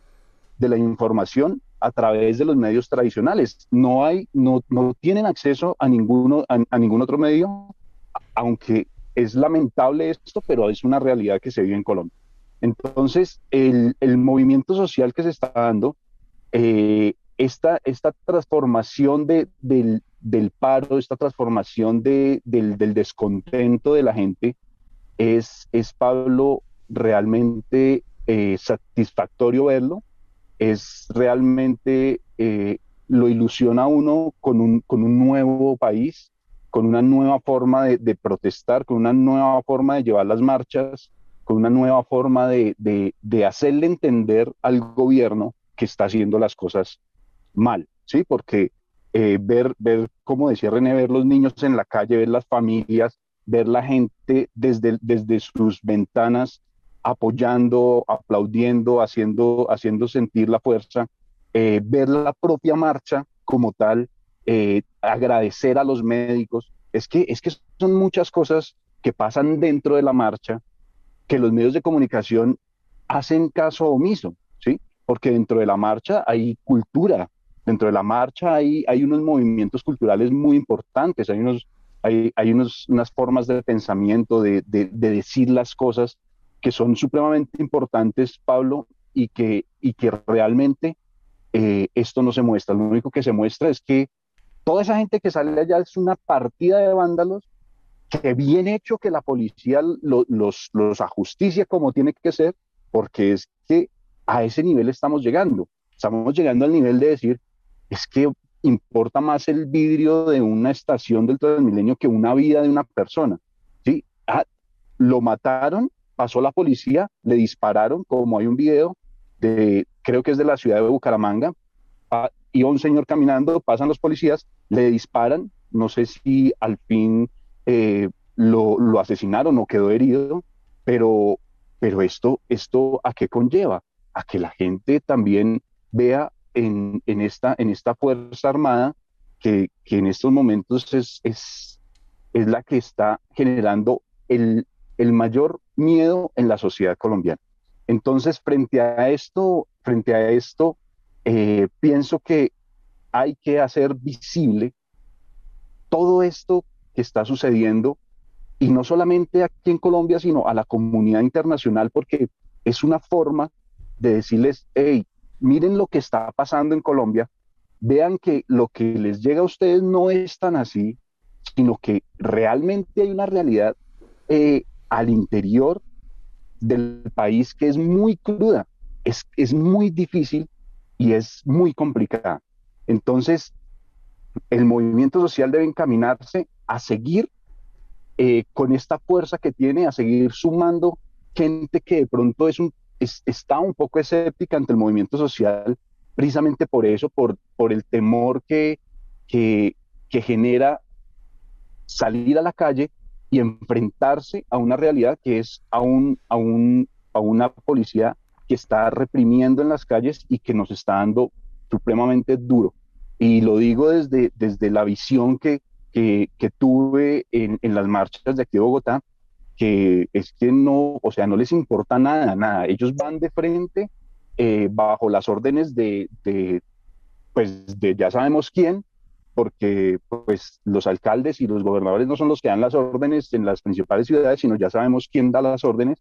de la información a través de los medios tradicionales. No, hay, no, no tienen acceso a, ninguno, a ningún otro medio, aunque es lamentable esto, pero es una realidad que se vive en Colombia. Entonces, el, movimiento social que se está dando, eh, esta, esta transformación de, del, paro, esta transformación de, del, descontento de la gente, es, es Pablo, realmente eh, satisfactorio verlo, es realmente, eh, lo ilusiona uno con un, con un nuevo país, con una nueva forma de, protestar, con una nueva forma de llevar las marchas, con una nueva forma de, hacerle entender al gobierno que está haciendo las cosas mal, ¿sí? Porque eh, ver, ver, como decía René, ver los niños en la calle, ver las familias, ver la gente desde, desde sus ventanas apoyando, aplaudiendo, haciendo, haciendo sentir la fuerza, eh, ver la propia marcha como tal, eh, agradecer a los médicos. Es que, es que son muchas cosas que pasan dentro de la marcha que los medios de comunicación hacen caso omiso, ¿sí? Porque dentro de la marcha hay cultura, dentro de la marcha hay, hay unos movimientos culturales muy importantes, hay, unos, hay, hay unos, unas formas de pensamiento, de, de, decir las cosas que son supremamente importantes, Pablo, y que, y que realmente eh, esto no se muestra. Lo único que se muestra es que toda esa gente que sale allá es una partida de vándalos que bien hecho que la policía los, los ajusticia como tiene que ser, porque es que a ese nivel estamos llegando. Estamos llegando al nivel de decir, es que importa más el vidrio de una estación del Transmilenio que una vida de una persona. ¿sí? Ah, lo mataron, pasó la policía, le dispararon, como hay un video de, creo que es de la ciudad de Bucaramanga, ah, iba un señor caminando, pasan los policías, le disparan, no sé si al fin eh, lo, lo, asesinaron o quedó herido, pero, pero esto, esto ¿a qué conlleva? A que la gente también vea en, en esta, en esta Fuerza Armada que, que en estos momentos es, es, es, la que está generando el, el mayor miedo en la sociedad colombiana. Entonces, frente a esto, frente a esto, eh, pienso que hay que hacer visible todo esto que está sucediendo y no solamente aquí en Colombia, sino a la comunidad internacional, porque es una forma de decirles, hey, miren lo que está pasando en Colombia, vean que lo que les llega a ustedes no es tan así, sino que realmente hay una realidad eh, al interior del país que es muy cruda, es, es muy difícil y es muy complicada. Entonces, el movimiento social debe encaminarse a seguir eh, con esta fuerza que tiene, a seguir sumando gente que de pronto es un, está un poco escéptica ante el movimiento social, precisamente por eso, por, por el temor que, que genera salir a la calle y enfrentarse a una realidad que es a, un, a, un, a una policía que está reprimiendo en las calles y que nos está dando supremamente duro. Y lo digo desde, desde la visión que, que, tuve en, en, las marchas de aquí de Bogotá, que es que no, o sea, no les importa nada, nada. Ellos van de frente eh, bajo las órdenes de, de, pues, de ya sabemos quién, porque pues los alcaldes y los gobernadores no son los que dan las órdenes en las principales ciudades, sino ya sabemos quién da las órdenes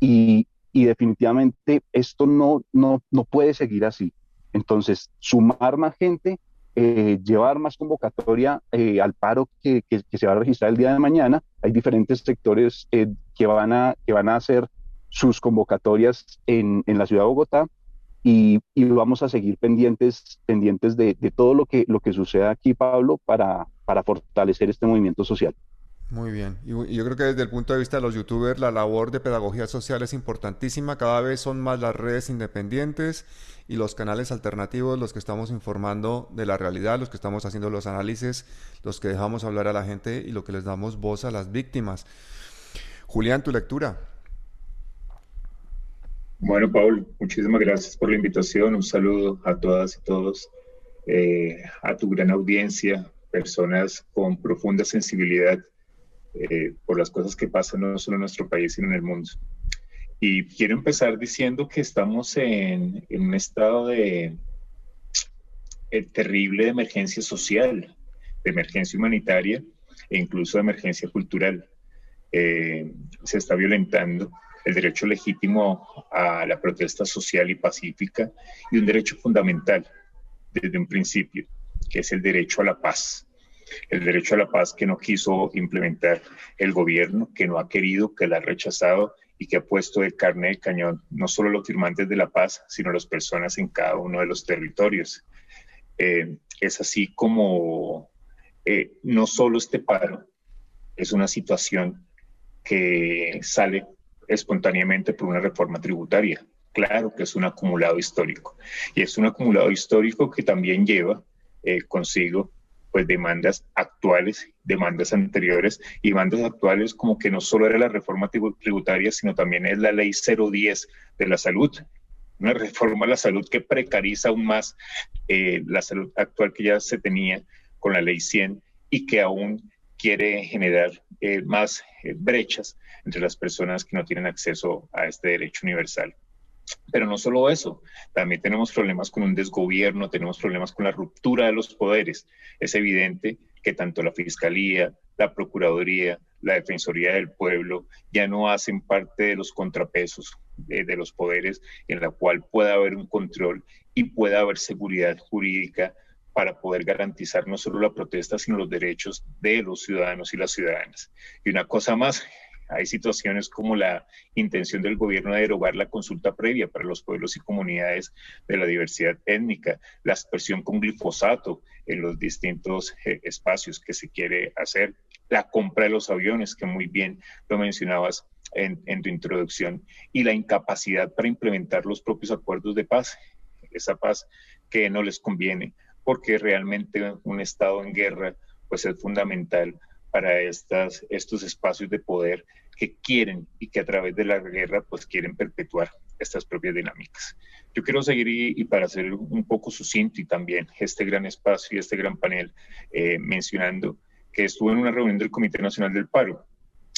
y, y definitivamente esto no, no, no puede seguir así. Entonces, sumar más gente, eh, llevar más convocatoria eh, al paro que, que, se va a registrar el día de mañana. Hay diferentes sectores eh, que, van a, que van a hacer sus convocatorias en, en la ciudad de Bogotá y, y, vamos a seguir pendientes, pendientes de, de, todo lo que, lo que suceda aquí, Pablo, para, para fortalecer este movimiento social. Muy bien. Y, yo creo que desde el punto de vista de los youtubers, la labor de pedagogía social es importantísima. Cada vez son más las redes independientes y los canales alternativos los que estamos informando de la realidad, los que estamos haciendo los análisis, los que dejamos hablar a la gente y lo que les damos voz a las víctimas. Julián, tu lectura. Bueno, Paul, muchísimas gracias por la invitación. Un saludo a todas y todos, eh, a tu gran audiencia, personas con profunda sensibilidad eh, por las cosas que pasan no solo en nuestro país, sino en el mundo. Y quiero empezar diciendo que estamos en, en un estado de eh, terrible emergencia social, de emergencia humanitaria e incluso de emergencia cultural. se está violentando el derecho legítimo a la protesta social y pacífica y un derecho fundamental desde un principio, que es el derecho a la paz. El derecho a la paz que no quiso implementar el gobierno, que no ha querido, que la ha rechazado y que ha puesto de carne de cañón no solo los firmantes de la paz, sino las personas en cada uno de los territorios. Eh, es así como eh, no solo este paro es una situación que sale espontáneamente por una reforma tributaria. Claro que es un acumulado histórico. Y es un acumulado histórico que también lleva eh, consigo pues demandas actuales, demandas anteriores y demandas actuales como que no solo era la reforma tributaria, sino también es la ley 010 de la salud, una reforma a la salud que precariza aún más eh, la salud actual que ya se tenía con la ley 100 y que aún quiere generar eh, más brechas entre las personas que no tienen acceso a este derecho universal. Pero no solo eso, también tenemos problemas con un desgobierno, tenemos problemas con la ruptura de los poderes. Es evidente que tanto la Fiscalía, la Procuraduría, la Defensoría del Pueblo ya no hacen parte de los contrapesos de, de los poderes en la cual pueda haber un control y pueda haber seguridad jurídica para poder garantizar no solo la protesta, sino los derechos de los ciudadanos y las ciudadanas. Y una cosa más, hay situaciones como la intención del gobierno de derogar la consulta previa para los pueblos y comunidades de la diversidad étnica, la aspersión con glifosato en los distintos eh, espacios que se quiere hacer, la compra de los aviones, que muy bien lo mencionabas en, en tu introducción, y la incapacidad para implementar los propios acuerdos de paz, esa paz que no les conviene, porque realmente un Estado en guerra pues es fundamental para estos espacios de poder que quieren y que a través de la guerra pues quieren perpetuar estas propias dinámicas. Yo quiero seguir y, para ser un poco sucinto y también este gran espacio y este gran panel eh, mencionando que estuve en una reunión del Comité Nacional del Paro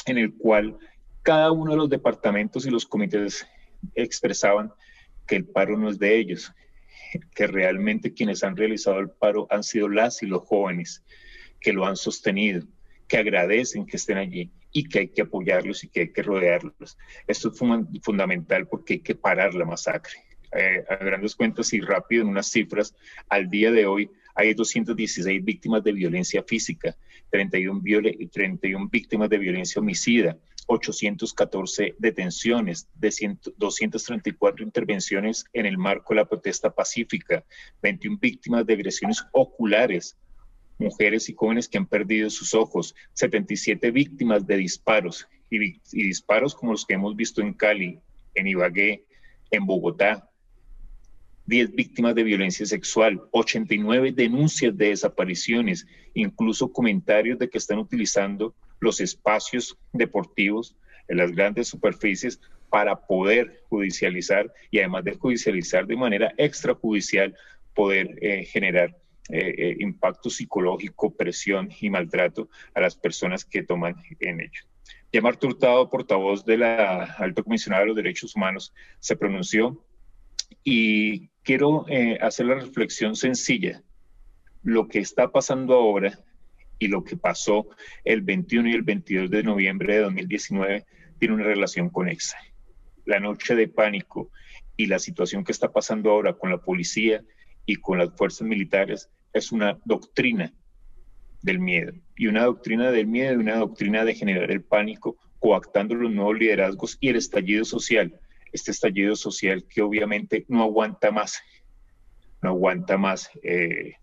en el cual cada uno de los departamentos y los comités expresaban que el paro no es de ellos, que realmente quienes han realizado el paro han sido las y los jóvenes que lo han sostenido, que agradecen que estén allí y que hay que apoyarlos y que hay que rodearlos. Esto es fundamental porque hay que parar la masacre. Eh, a grandes cuentas y rápido en unas cifras, al día de hoy hay 216 víctimas de violencia física, 31, 31 víctimas de violencia homicida, 814 detenciones, de 234 intervenciones en el marco de la protesta pacífica, 21 víctimas de agresiones oculares, mujeres y jóvenes que han perdido sus ojos, 77 víctimas de disparos y, disparos como los que hemos visto en Cali, en Ibagué, en Bogotá, 10 víctimas de violencia sexual, 89 denuncias de desapariciones, incluso comentarios de que están utilizando los espacios deportivos en las grandes superficies para poder judicializar y además de judicializar de manera extrajudicial, poder eh, generar eh, eh, impacto psicológico, presión y maltrato a las personas que toman en ello. Ya Marta Hurtado, portavoz de la Alta Comisionada de los Derechos Humanos, se pronunció y quiero eh, hacer la reflexión sencilla. Lo que está pasando ahora y lo que pasó el 21 y el 22 de noviembre de 2019 tiene una relación conexa. La noche de pánico y la situación que está pasando ahora con la policía y con las fuerzas militares es una doctrina del miedo. Y una doctrina del miedo y una doctrina de generar el pánico, coactando los nuevos liderazgos y el estallido social. Este estallido social que obviamente no aguanta más, no aguanta más eh,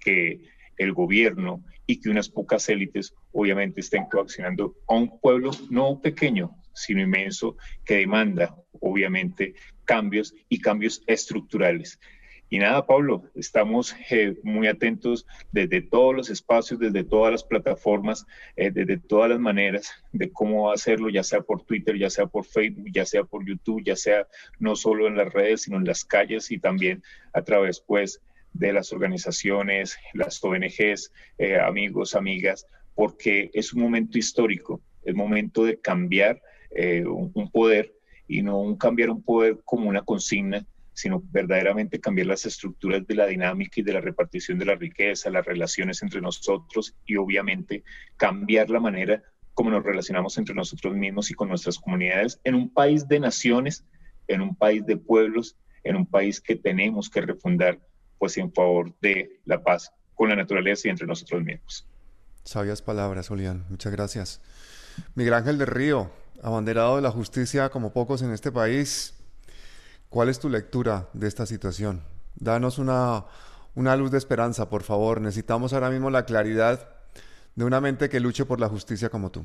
que el gobierno y que unas pocas élites obviamente estén coaccionando a un pueblo no pequeño, sino inmenso, que demanda obviamente cambios y cambios estructurales. Y nada, Pablo, estamos eh, muy atentos desde todos los espacios, desde todas las plataformas, eh, desde todas las maneras de cómo hacerlo, ya sea por Twitter, ya sea por Facebook, ya sea por YouTube, ya sea no solo en las redes, sino en las calles y también a través, pues, de las organizaciones, las ONGs, eh, amigos, amigas, porque es un momento histórico, es momento de cambiar un poder y no un cambiar un poder como una consigna, sino verdaderamente cambiar las estructuras de la dinámica y de la repartición de la riqueza, las relaciones entre nosotros y obviamente cambiar la manera como nos relacionamos entre nosotros mismos y con nuestras comunidades en un país de naciones, en un país de pueblos, en un país que tenemos que refundar pues en favor de la paz con la naturaleza y entre nosotros mismos. Sabias palabras, Julián. Muchas gracias. Miguel Ángel de Río, abanderado de la justicia como pocos en este país, ¿Cuál es tu lectura de esta situación? Danos una, luz de esperanza, por favor. Necesitamos ahora mismo la claridad de una mente que luche por la justicia como tú.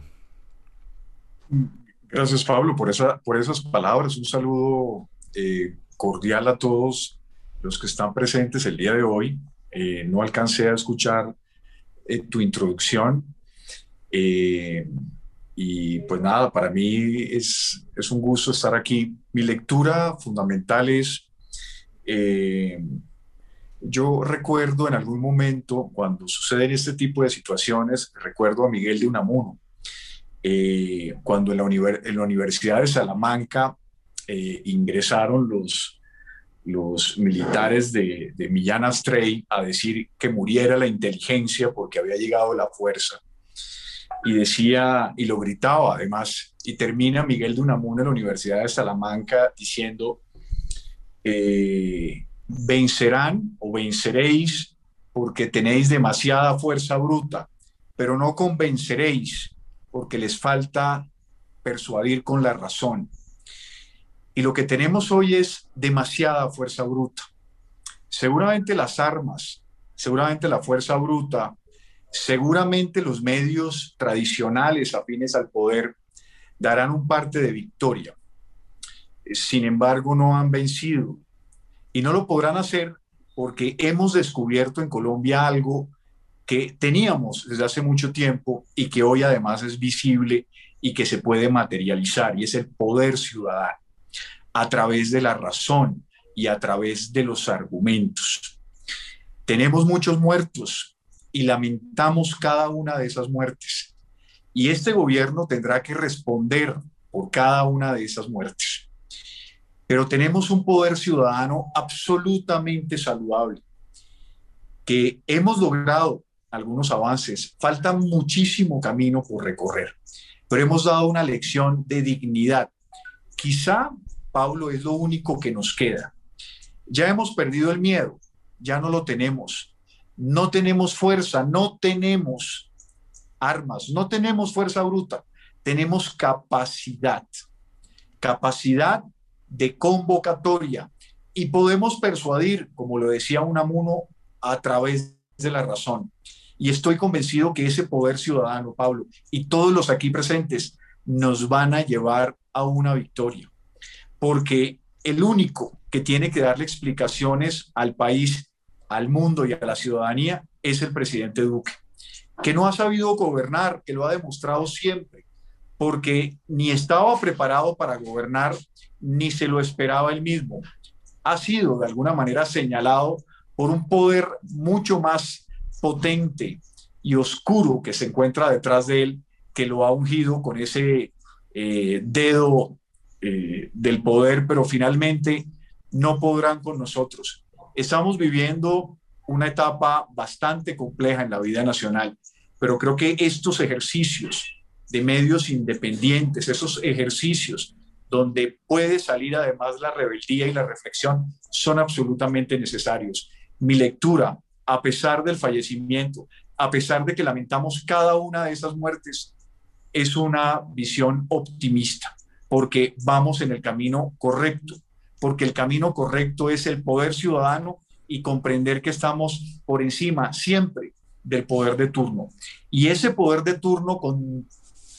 Gracias, Pablo, por, esa, por esas palabras. Un saludo eh, cordial a todos los que están presentes el día de hoy. Eh, no alcancé a escuchar eh, tu introducción. Y pues nada, para mí es, es un gusto estar aquí. Mi lectura fundamental es, eh, yo recuerdo en algún momento cuando suceden este tipo de situaciones, recuerdo a Miguel de Unamuno, eh, cuando en la, Universidad de Salamanca eh, ingresaron los, los militares de, de Millán Astray a decir que muriera la inteligencia porque había llegado la fuerza y decía, y lo gritaba además, y termina Miguel de Unamuno en la Universidad de Salamanca diciendo, eh, vencerán o venceréis porque tenéis demasiada fuerza bruta, pero no convenceréis porque les falta persuadir con la razón. Y lo que tenemos hoy es demasiada fuerza bruta. Seguramente las armas, seguramente la fuerza bruta Seguramente los medios tradicionales afines al poder darán un parte de victoria. Sin embargo, no han vencido. Y no lo podrán hacer porque hemos descubierto en Colombia algo que teníamos desde hace mucho tiempo y que hoy además es visible y que se puede materializar, y es el poder ciudadano a través de la razón y a través de los argumentos. Tenemos muchos muertos, y lamentamos cada una de esas muertes. Y este gobierno tendrá que responder por cada una de esas muertes. Pero tenemos un poder ciudadano absolutamente saludable, que hemos logrado algunos avances. Falta muchísimo camino por recorrer, pero hemos dado una lección de dignidad. Quizá, Pablo, es lo único que nos queda. Ya hemos perdido el miedo, ya no lo tenemos no tenemos fuerza, no tenemos armas, no tenemos fuerza bruta, tenemos capacidad, capacidad de convocatoria y podemos persuadir, como lo decía Unamuno, a través de la razón. Y estoy convencido que ese poder ciudadano, Pablo, y todos los aquí presentes nos van a llevar a una victoria, porque el único que tiene que darle explicaciones al país al mundo y a la ciudadanía es el presidente Duque, que no ha sabido gobernar, que lo ha demostrado siempre, porque ni estaba preparado para gobernar, ni se lo esperaba él mismo. Ha sido de alguna manera señalado por un poder mucho más potente y oscuro que se encuentra detrás de él, que lo ha ungido con ese eh, dedo eh, del poder, pero finalmente no podrán con nosotros. Estamos viviendo una etapa bastante compleja en la vida nacional, pero creo que estos ejercicios de medios independientes, esos ejercicios donde puede salir además la rebeldía y la reflexión, son absolutamente necesarios. Mi lectura, a pesar del fallecimiento, a pesar de que lamentamos cada una de esas muertes, es una visión optimista, porque vamos en el camino correcto porque el camino correcto es el poder ciudadano y comprender que estamos por encima siempre del poder de turno. Y ese poder de turno con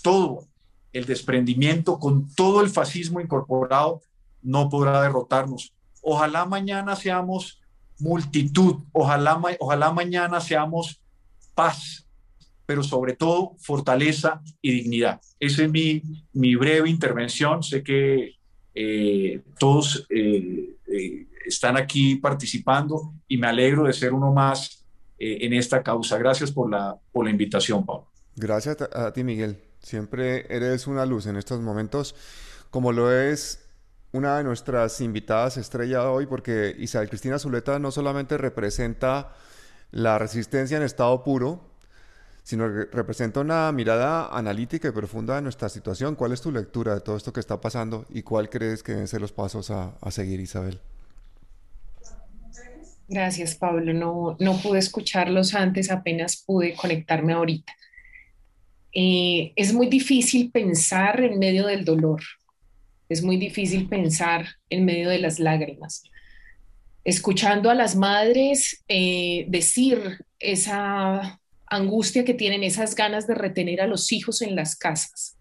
todo el desprendimiento, con todo el fascismo incorporado, no podrá derrotarnos. Ojalá mañana seamos multitud. Ojalá, ojalá mañana seamos paz, pero sobre todo fortaleza y dignidad. Esa es mi, mi breve intervención. Sé que eh, todos eh, eh, están aquí participando y me alegro de ser uno más en esta causa. Gracias por la, por la invitación, Pablo. Gracias a ti, Miguel. Siempre eres una luz en estos momentos, como lo es una de nuestras invitadas estrella hoy, porque Isabel Cristina Zuleta no solamente representa la resistencia en estado puro, sino que representa una mirada analítica y profunda de nuestra situación. ¿Cuál es tu lectura de todo esto que está pasando y cuál crees que deben ser los pasos a, seguir, Isabel? Gracias, Pablo. No, no pude escucharlos antes, apenas pude conectarme ahorita. Eh, es muy difícil pensar en medio del dolor, es muy difícil pensar en medio de las lágrimas. Escuchando a las madres eh, decir esa angustia que tienen, esas ganas de retener a los hijos en las casas,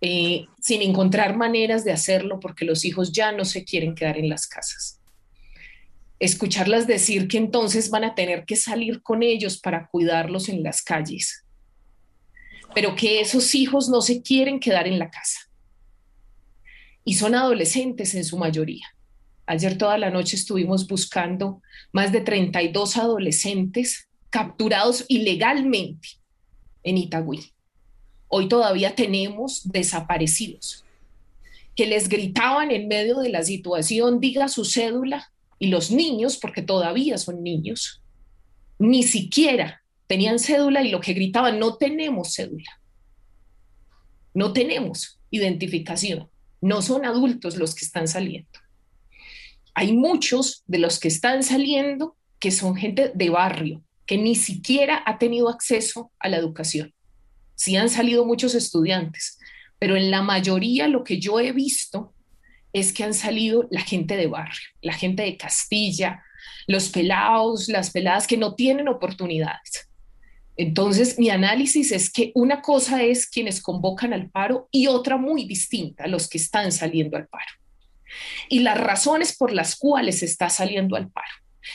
eh, sin encontrar maneras de hacerlo porque los hijos ya no se quieren quedar en las casas. Escucharlas decir que entonces van a tener que salir con ellos para cuidarlos en las calles, pero que esos hijos no se quieren quedar en la casa y son adolescentes en su mayoría. Ayer toda la noche estuvimos buscando más de 32 adolescentes capturados ilegalmente en Itagüí. Hoy todavía tenemos desaparecidos que les gritaban en medio de la situación, diga su cédula, y los niños, porque todavía son niños, ni siquiera tenían cédula y lo que gritaban, no tenemos cédula, no tenemos identificación. No son adultos los que están saliendo. Hay muchos de los que están saliendo que son gente de barrio, que ni siquiera ha tenido acceso a la educación. Sí han salido muchos estudiantes, pero en la mayoría lo que yo he visto es que han salido la gente de barrio, la gente de Castilla, los pelados, las peladas que no tienen oportunidades. Entonces, mi análisis es que una cosa es quienes convocan al paro y otra muy distinta, los que están saliendo al paro. Y las razones por las cuales está saliendo al paro.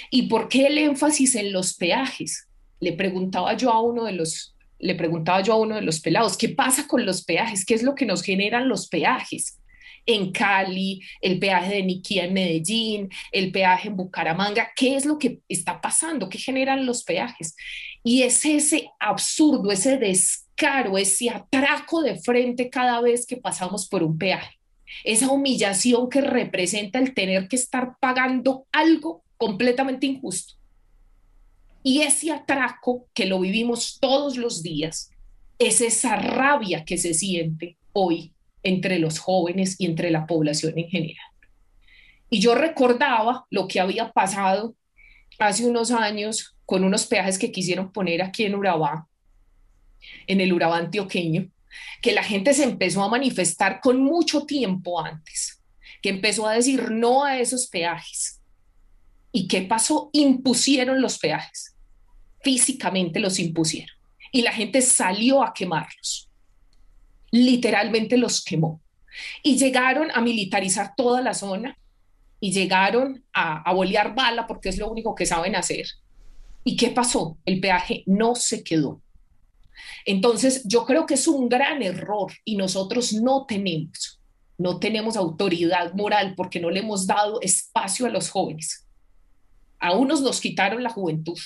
¿Y por qué el énfasis en los peajes? Le preguntaba yo a uno de los le preguntaba yo a uno de los pelados, ¿qué pasa con los peajes? ¿Qué es lo que nos generan los peajes? en Cali, el peaje de Niquía en Medellín, el peaje en Bucaramanga. ¿Qué es lo que está pasando? ¿Qué generan los peajes? Y es ese absurdo, ese descaro, ese atraco de frente cada vez que pasamos por un peaje. Esa humillación que representa el tener que estar pagando algo completamente injusto. Y ese atraco que lo vivimos todos los días, es esa rabia que se siente hoy entre los jóvenes y entre la población en general. Y yo recordaba lo que había pasado hace unos años con unos peajes que quisieron poner aquí en Urabá, en el Urabá antioqueño, que la gente se empezó a manifestar con mucho tiempo antes, que empezó a decir no a esos peajes. ¿Y qué pasó? Impusieron los peajes, físicamente los impusieron, y la gente salió a quemarlos literalmente los quemó. Y llegaron a militarizar toda la zona y llegaron a, a bolear bala porque es lo único que saben hacer. ¿Y qué pasó? El peaje no se quedó. Entonces, yo creo que es un gran error y nosotros no tenemos, no tenemos autoridad moral porque no le hemos dado espacio a los jóvenes. A unos nos quitaron la juventud,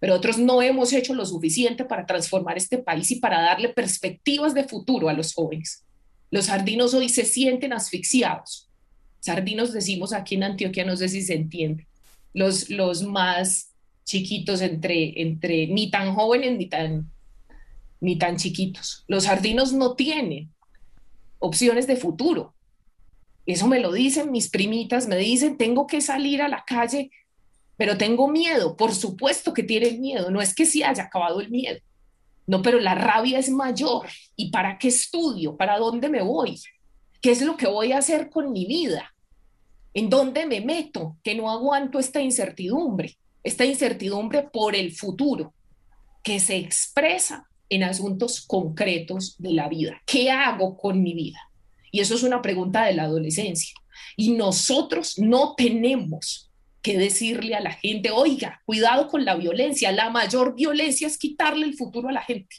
pero otros no hemos hecho lo suficiente para transformar este país y para darle perspectivas de futuro a los jóvenes. Los sardinos hoy se sienten asfixiados. Sardinos decimos aquí en Antioquia, no sé si se entiende. Los, los más chiquitos entre, entre ni tan jóvenes ni tan, ni tan chiquitos. Los sardinos no tienen opciones de futuro. Eso me lo dicen mis primitas, me dicen, tengo que salir a la calle pero tengo miedo, por supuesto que tienen miedo, no es que se haya acabado el miedo, no, pero la rabia es mayor. ¿Y para qué estudio? ¿Para dónde me voy? ¿Qué es lo que voy a hacer con mi vida? ¿En dónde me meto? Que no aguanto esta incertidumbre, esta incertidumbre por el futuro, que se expresa en asuntos concretos de la vida. ¿Qué hago con mi vida? Y eso es una pregunta de la adolescencia. Y nosotros no tenemos qué decirle a la gente, oiga, cuidado con la violencia, la mayor violencia es quitarle el futuro a la gente.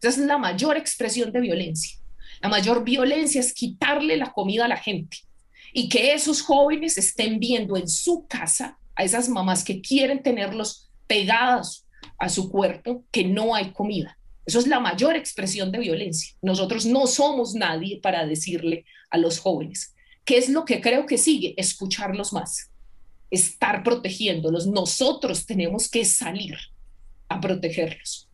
Esa es la mayor expresión de violencia. La mayor violencia es quitarle la comida a la gente y que esos jóvenes estén viendo en su casa a esas mamás que quieren tenerlos pegados a su cuerpo que no hay comida. Eso es la mayor expresión de violencia. Nosotros no somos nadie para decirle a los jóvenes. ¿Qué es lo que creo que sigue? Escucharlos más, estar protegiéndolos. Nosotros tenemos que salir a protegerlos,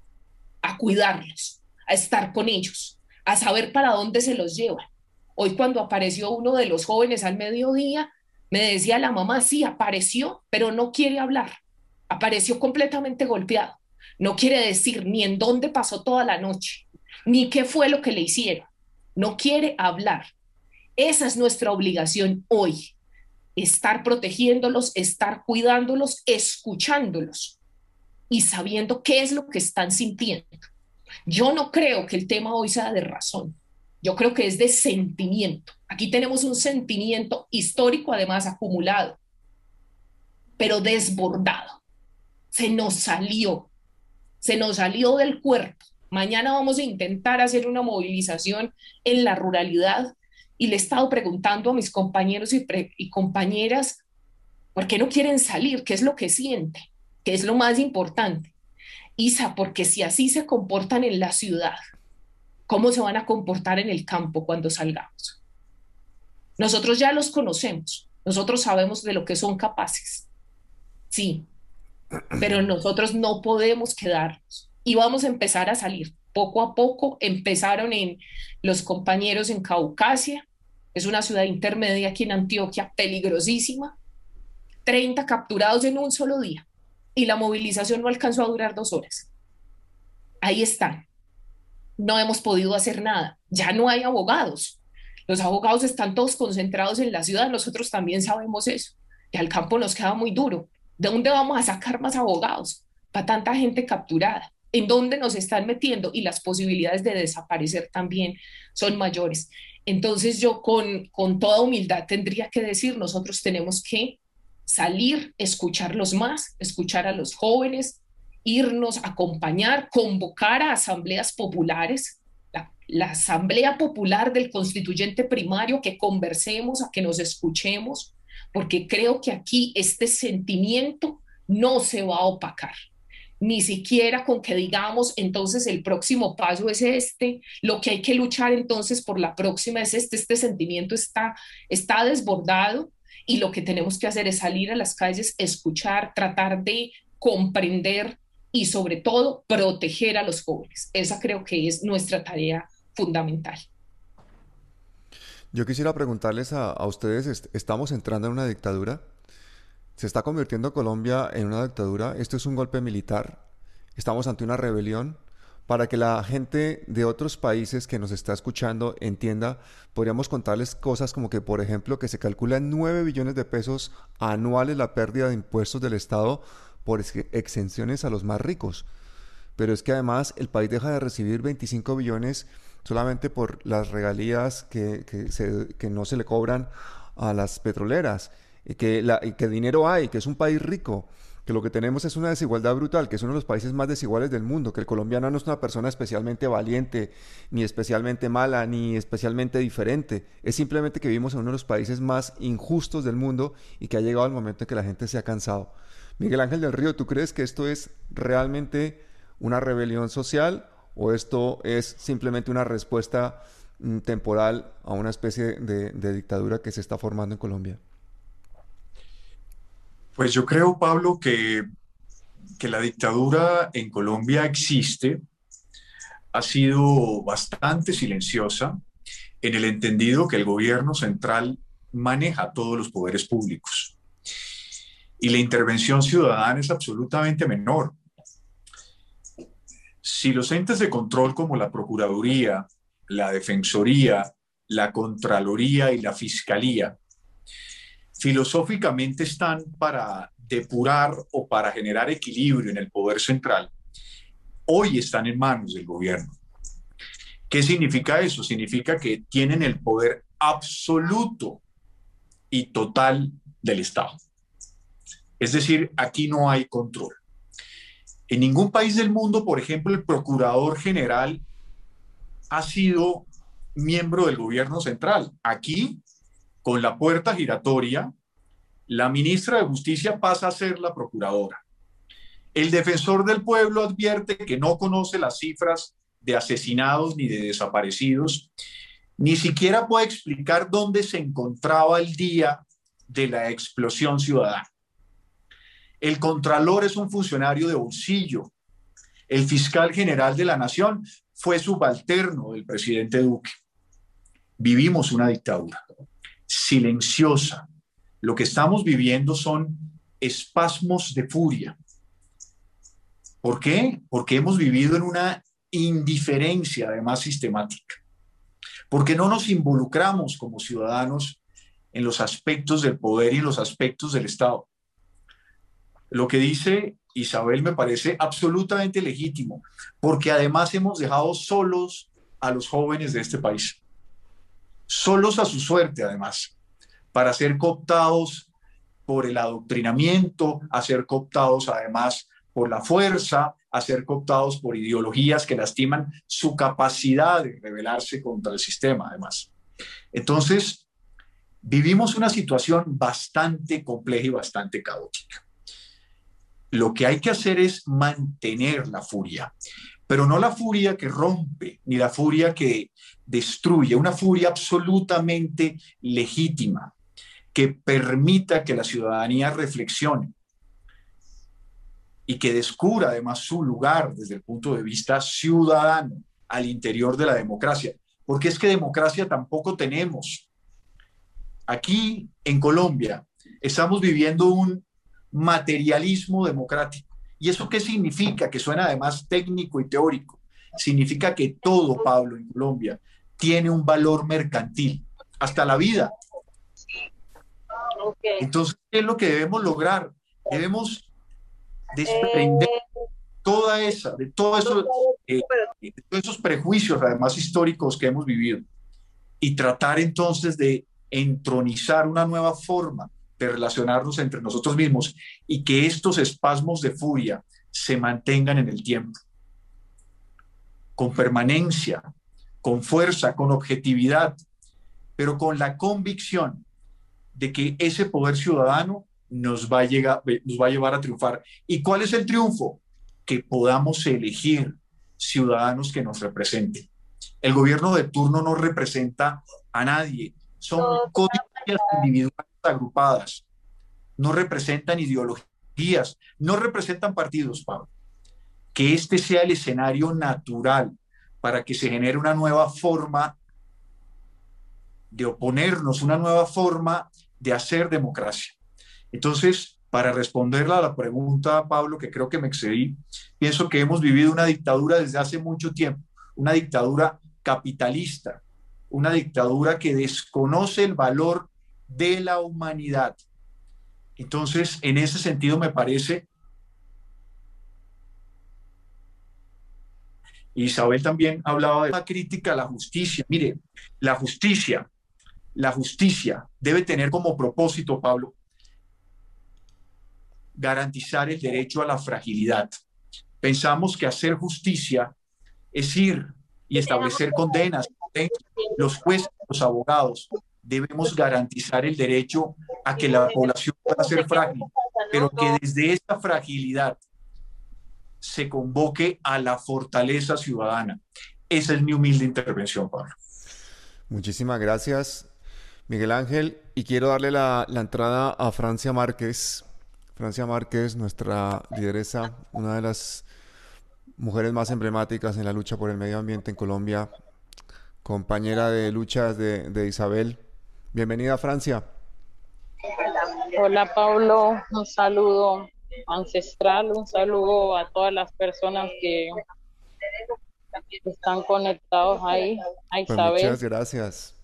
a cuidarlos, a estar con ellos, a saber para dónde se los llevan. Hoy cuando apareció uno de los jóvenes al mediodía, me decía la mamá, sí, apareció, pero no quiere hablar. Apareció completamente golpeado. No quiere decir ni en dónde pasó toda la noche, ni qué fue lo que le hicieron. No quiere hablar. Esa es nuestra obligación hoy. Estar protegiéndolos, estar cuidándolos, escuchándolos y sabiendo qué es lo que están sintiendo. Yo no creo que el tema hoy sea de razón. Yo creo que es de sentimiento. Aquí tenemos un sentimiento histórico, además acumulado, pero desbordado. Se nos salió, se nos salió del cuerpo. Mañana vamos a intentar hacer una movilización en la ruralidad y le he estado preguntando a mis compañeros y, y compañeras por qué no quieren salir, qué es lo que sienten, qué es lo más importante. Isa, porque si así se comportan en la ciudad, ¿cómo se van a comportar en el campo cuando salgamos? Nosotros ya los conocemos, nosotros sabemos de lo que son capaces. Sí, pero nosotros no podemos quedarnos y vamos a empezar a salir. Poco a poco empezaron en los compañeros en Caucasia, es una ciudad intermedia aquí en Antioquia, peligrosísima, 30 capturados en un solo día y la movilización no alcanzó a durar dos horas. Ahí están. No hemos podido hacer nada. Ya no hay abogados. Los abogados están todos concentrados en la ciudad. Nosotros también sabemos eso. Y al campo nos queda muy duro. ¿De dónde vamos a sacar más abogados para tanta gente capturada? ¿En dónde nos están metiendo? Y las posibilidades de desaparecer también son mayores. Entonces yo con, con toda humildad tendría que decir, nosotros tenemos que salir, escucharlos más, escuchar a los jóvenes, irnos, acompañar, convocar a asambleas populares, la, asamblea popular del constituyente primario, que conversemos, a que nos escuchemos, porque creo que aquí este sentimiento no se va a opacar ni siquiera con que digamos, entonces el próximo paso es este, lo que hay que luchar entonces por la próxima es este, este sentimiento está, está desbordado y lo que tenemos que hacer es salir a las calles, escuchar, tratar de comprender y sobre todo proteger a los jóvenes. Esa creo que es nuestra tarea fundamental. Yo quisiera preguntarles a, a ustedes, ¿estamos entrando en una dictadura? ¿Se está convirtiendo Colombia en una dictadura? ¿Esto es un golpe militar? ¿Estamos ante una rebelión? Para que la gente de otros países que nos está escuchando entienda, podríamos contarles cosas como que, por ejemplo, que se calcula en 9 billones de pesos anuales la pérdida de impuestos del Estado por exenciones a los más ricos. Pero es que además el país deja de recibir 25 billones solamente por las regalías que, que, no se le cobran a las petroleras, y que, dinero hay, que es un país rico que lo que tenemos es una desigualdad brutal, que es uno de los países más desiguales del mundo, que el colombiano no es una persona especialmente valiente, ni especialmente mala, ni especialmente diferente, es simplemente que vivimos en uno de los países más injustos del mundo y que ha llegado el momento en que la gente se ha cansado. Miguel Ángel del Río, ¿tú crees que esto es realmente una rebelión social o esto es simplemente una respuesta mm, temporal a una especie de dictadura que se está formando en Colombia? Pues yo creo, Pablo, que, que la dictadura en Colombia existe, ha sido bastante silenciosa en el entendido que el gobierno central maneja todos los poderes públicos y la intervención ciudadana es absolutamente menor. Si los entes de control como la Procuraduría, la Defensoría, la Contraloría y la Fiscalía filosóficamente están para depurar o para generar equilibrio en el poder central, hoy están en manos del gobierno. ¿Qué significa eso? Significa que tienen el poder absoluto y total del Estado. Es decir, aquí no hay control. En ningún país del mundo, por ejemplo, el procurador general ha sido miembro del gobierno central. Aquí, con la puerta giratoria, la ministra de Justicia pasa a ser la procuradora. El defensor del pueblo advierte que no conoce las cifras de asesinados ni de desaparecidos, ni siquiera puede explicar dónde se encontraba el día de la explosión ciudadana. El contralor es un funcionario de bolsillo. El fiscal general de la nación fue subalterno del presidente Duque. Vivimos una dictadura silenciosa. Lo que estamos viviendo son espasmos de furia. ¿Por qué? Porque hemos vivido en una indiferencia además sistemática. Porque no nos involucramos como ciudadanos en los aspectos del poder y los aspectos del Estado. Lo que dice Isabel me parece absolutamente legítimo, porque además hemos dejado solos a los jóvenes de este país, solos a su suerte además, para ser cooptados por el adoctrinamiento, a ser cooptados además por la fuerza, a ser cooptados por ideologías que lastiman su capacidad de rebelarse contra el sistema, además. Entonces, vivimos una situación bastante compleja y bastante caótica. Lo que hay que hacer es mantener la furia, pero no la furia que rompe, ni la furia que destruye, una furia absolutamente legítima, que permita que la ciudadanía reflexione, y que descubra además su lugar desde el punto de vista ciudadano al interior de la democracia. Porque es que democracia tampoco tenemos. Aquí en Colombia estamos viviendo un materialismo democrático. ¿Y eso qué significa? Que suena además técnico y teórico. Significa que todo, Pablo, en Colombia tiene un valor mercantil, hasta la vida. Entonces, ¿qué es lo que debemos lograr? Debemos desprender toda esa, de, todo eso, eh, de todos esos prejuicios, además históricos que hemos vivido, y tratar entonces de entronizar una nueva forma de relacionarnos entre nosotros mismos y que estos espasmos de furia se mantengan en el tiempo, con permanencia, con fuerza, con objetividad, pero con la convicción de que ese poder ciudadano nos va, a llegar, nos va a llevar a triunfar. ¿Y cuál es el triunfo? Que podamos elegir ciudadanos que nos representen. El gobierno de turno no representa a nadie, son códigos individuales agrupadas, no representan ideologías, no representan partidos, Pablo. Que este sea el escenario natural para que se genere una nueva forma de oponernos, una nueva forma de hacer democracia. Entonces, para responderla a la pregunta, Pablo, que creo que me excedí, pienso que hemos vivido una dictadura desde hace mucho tiempo, una dictadura capitalista, una dictadura que desconoce el valor de la humanidad. Entonces, en ese sentido, me parece, Isabel también hablaba de la crítica a la justicia. Mire, la justicia, la justicia debe tener como propósito, Pablo, garantizar el derecho a la fragilidad. Pensamos que hacer justicia es ir y establecer condenas. Los jueces, los abogados, debemos garantizar el derecho a que la población pueda ser frágil, pero que desde esta fragilidad se convoque a la fortaleza ciudadana. Esa es mi humilde intervención, Pablo. Muchísimas gracias, Miguel Ángel. Y quiero darle la, la entrada a Francia Márquez, Francia Márquez, nuestra lideresa, una de las mujeres más emblemáticas en la lucha por el medio ambiente en Colombia, compañera de luchas de, Isabel. Bienvenida Francia. Hola Pablo, un saludo ancestral, un saludo a todas las personas que están conectados ahí. A pues muchas gracias.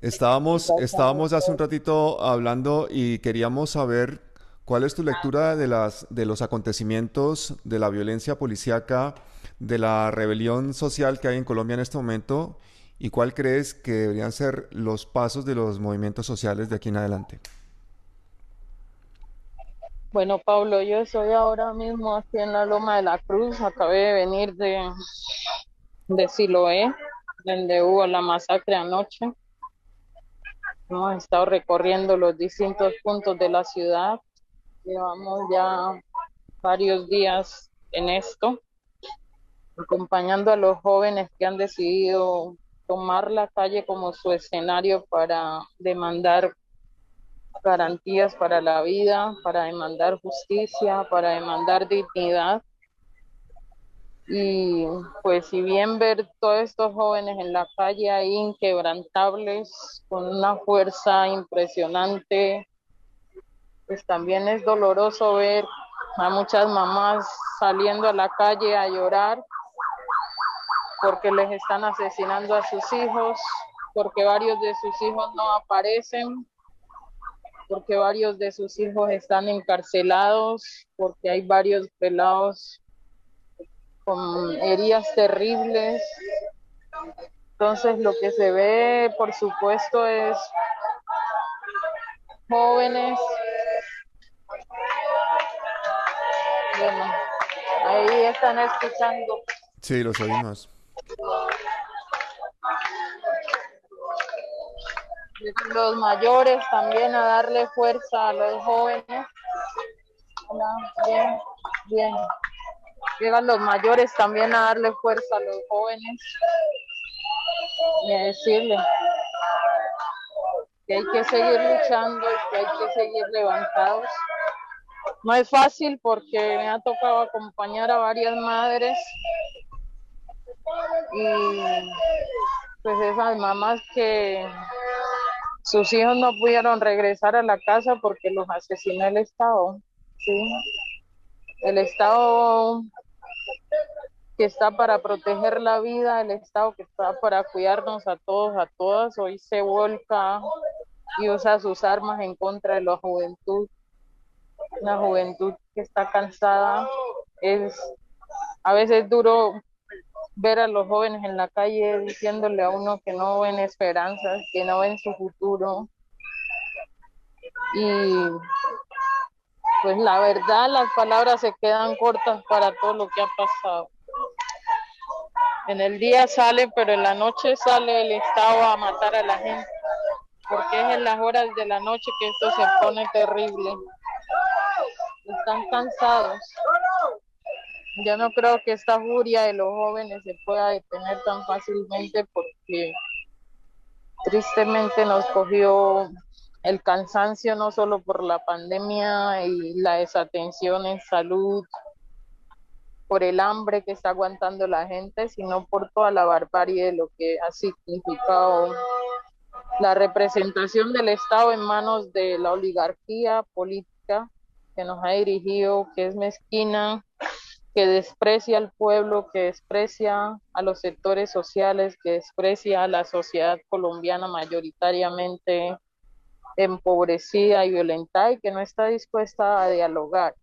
Estábamos, estábamos hace un ratito hablando y queríamos saber ¿Cuál es tu lectura de, las, de los acontecimientos, de la violencia policíaca, de la rebelión social que hay en Colombia en este momento? ¿Y cuál crees que deberían ser los pasos de los movimientos sociales de aquí en adelante? Bueno, Pablo, yo estoy ahora mismo aquí en la Loma de la Cruz. Acabé de venir de, de Siloé, donde hubo la masacre anoche. Hemos estado recorriendo los distintos puntos de la ciudad. Llevamos ya varios días en esto, acompañando a los jóvenes que han decidido tomar la calle como su escenario para demandar garantías para la vida, para demandar justicia, para demandar dignidad. Y pues si bien ver todos estos jóvenes en la calle ahí inquebrantables, con una fuerza impresionante, pues también es doloroso ver a muchas mamás saliendo a la calle a llorar porque les están asesinando a sus hijos, porque varios de sus hijos no aparecen, porque varios de sus hijos están encarcelados, porque hay varios pelados con heridas terribles. Entonces lo que se ve, por supuesto, es jóvenes. Bueno, ahí están escuchando. Sí, los oímos. Los mayores también a darle fuerza a los jóvenes. bien, bien. Llegan los mayores también a darle fuerza a los jóvenes y a decirle que hay que seguir luchando y que hay que seguir levantados. No es fácil porque me ha tocado acompañar a varias madres y pues esas mamás que sus hijos no pudieron regresar a la casa porque los asesinó el Estado. El Estado que está para proteger la vida, el Estado que está para cuidarnos a todos, a todas, hoy se vuelca y usa sus armas en contra de la juventud. Una juventud que está cansada. Es a veces duro ver a los jóvenes en la calle diciéndole a uno que no ven esperanzas, que no ven su futuro. Y pues la verdad, las palabras se quedan cortas para todo lo que ha pasado. En el día sale, pero en la noche sale el Estado a matar a la gente, porque es en las horas de la noche que esto se pone terrible. Están cansados. Yo no creo que esta furia de los jóvenes se pueda detener tan fácilmente porque tristemente nos cogió el cansancio no solo por la pandemia y la desatención en salud, por el hambre que está aguantando la gente, sino por toda la barbarie de lo que ha significado la representación del Estado en manos de la oligarquía política que nos ha dirigido, que es mezquina, que desprecia al pueblo, que desprecia a los sectores sociales, que desprecia a la sociedad colombiana mayoritariamente empobrecida y violentada y que no está dispuesta a dialogar.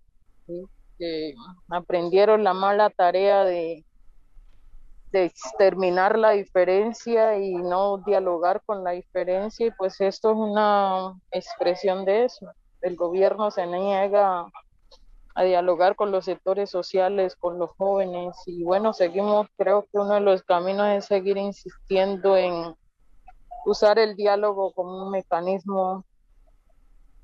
Que aprendieron la mala tarea de, de exterminar la diferencia y no dialogar con la diferencia y pues esto es una expresión de eso. El gobierno se niega a dialogar con los sectores sociales, con los jóvenes y bueno, seguimos, creo que uno de los caminos es seguir insistiendo en usar el diálogo como un mecanismo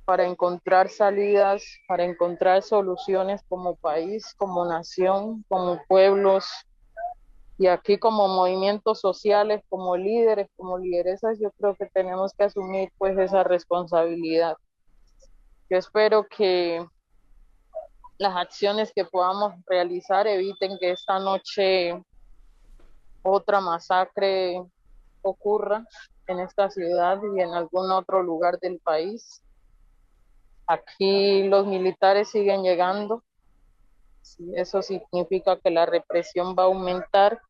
para encontrar salidas, para encontrar soluciones como país, como nación, como pueblos y aquí como movimientos sociales, como líderes, como lideresas, yo creo que tenemos que asumir pues esa responsabilidad. Yo espero que las acciones que podamos realizar eviten que esta noche otra masacre ocurra en esta ciudad y en algún otro lugar del país. Aquí los militares siguen llegando. Eso significa que la represión va a aumentar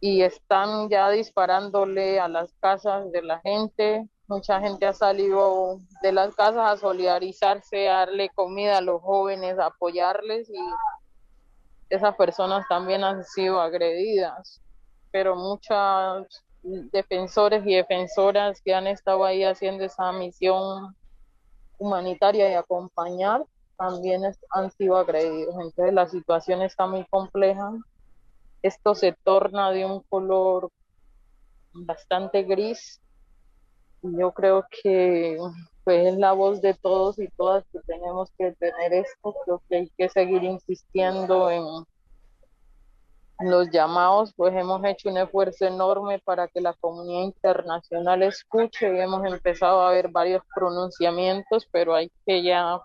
y están ya disparándole a las casas de la gente, Mucha gente ha salido de las casas a solidarizarse, a darle comida a los jóvenes, a apoyarles y esas personas también han sido agredidas. Pero muchos defensores y defensoras que han estado ahí haciendo esa misión humanitaria y acompañar, también han sido agredidos. Entonces la situación está muy compleja. Esto se torna de un color bastante gris. Yo creo que pues, es la voz de todos y todas que tenemos que tener esto. Creo que hay que seguir insistiendo en los llamados, pues hemos hecho un esfuerzo enorme para que la comunidad internacional escuche y hemos empezado a ver varios pronunciamientos, pero hay que ya,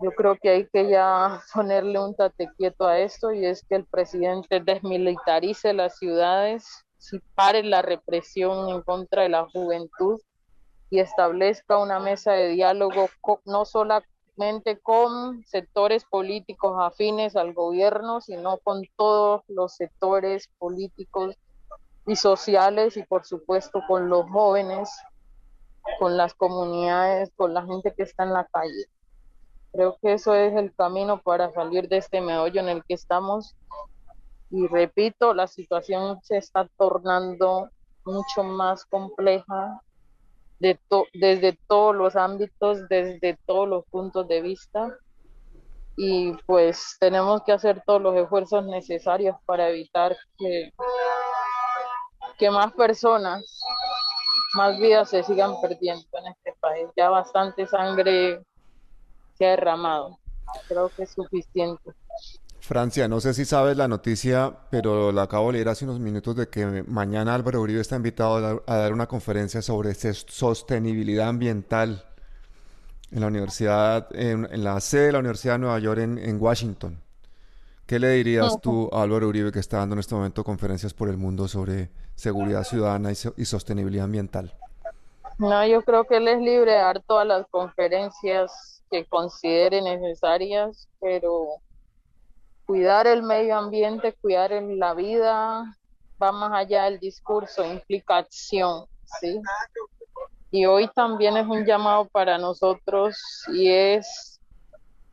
yo creo que hay que ya ponerle un tate quieto a esto y es que el presidente desmilitarice las ciudades, si pare la represión en contra de la juventud y establezca una mesa de diálogo no solo con sectores políticos afines al gobierno, sino con todos los sectores políticos y sociales y por supuesto con los jóvenes, con las comunidades, con la gente que está en la calle. Creo que eso es el camino para salir de este meollo en el que estamos. Y repito, la situación se está tornando mucho más compleja de desde todos los ámbitos, desde todos los puntos de vista. Y pues tenemos que hacer todos los esfuerzos necesarios para evitar que, que más personas, más vidas se sigan perdiendo en este país. Ya bastante sangre se ha derramado. Creo que es suficiente. Francia, no sé si sabes la noticia, pero la acabo de leer hace unos minutos de que mañana Álvaro Uribe está invitado a dar, una conferencia sobre sostenibilidad ambiental en la universidad, en, la sede de la Universidad de Nueva York en, Washington. ¿Qué le dirías tú a Álvaro Uribe que está dando en este momento conferencias por el mundo sobre seguridad ciudadana y, y sostenibilidad ambiental? No, yo creo que él es libre de dar todas las conferencias que considere necesarias, pero cuidar el medio ambiente, cuidar la vida, va más allá del discurso, implica acción, ¿sí? Y hoy también es un llamado para nosotros y es,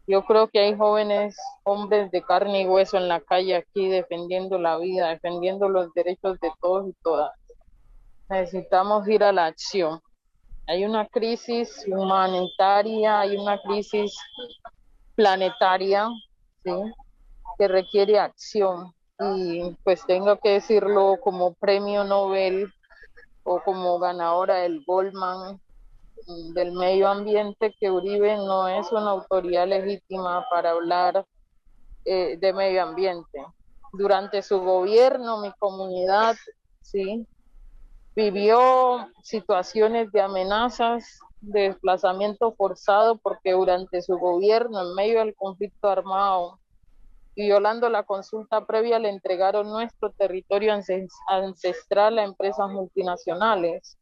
yo creo que hay jóvenes, hombres de carne y hueso en la calle aquí defendiendo la vida, defendiendo los derechos de todos y todas. Necesitamos ir a la acción. Hay una crisis humanitaria, hay una crisis planetaria, ¿sí? Que requiere acción y pues tengo que decirlo como premio Nobel o como ganadora del Goldman del medio ambiente que Uribe no es una autoridad legítima para hablar eh, de medio ambiente. Durante su gobierno, mi comunidad, sí, vivió situaciones de amenazas, de desplazamiento forzado, porque durante su gobierno, en medio del conflicto armado, violando la consulta previa, le entregaron nuestro territorio ancestral a empresas multinacionales.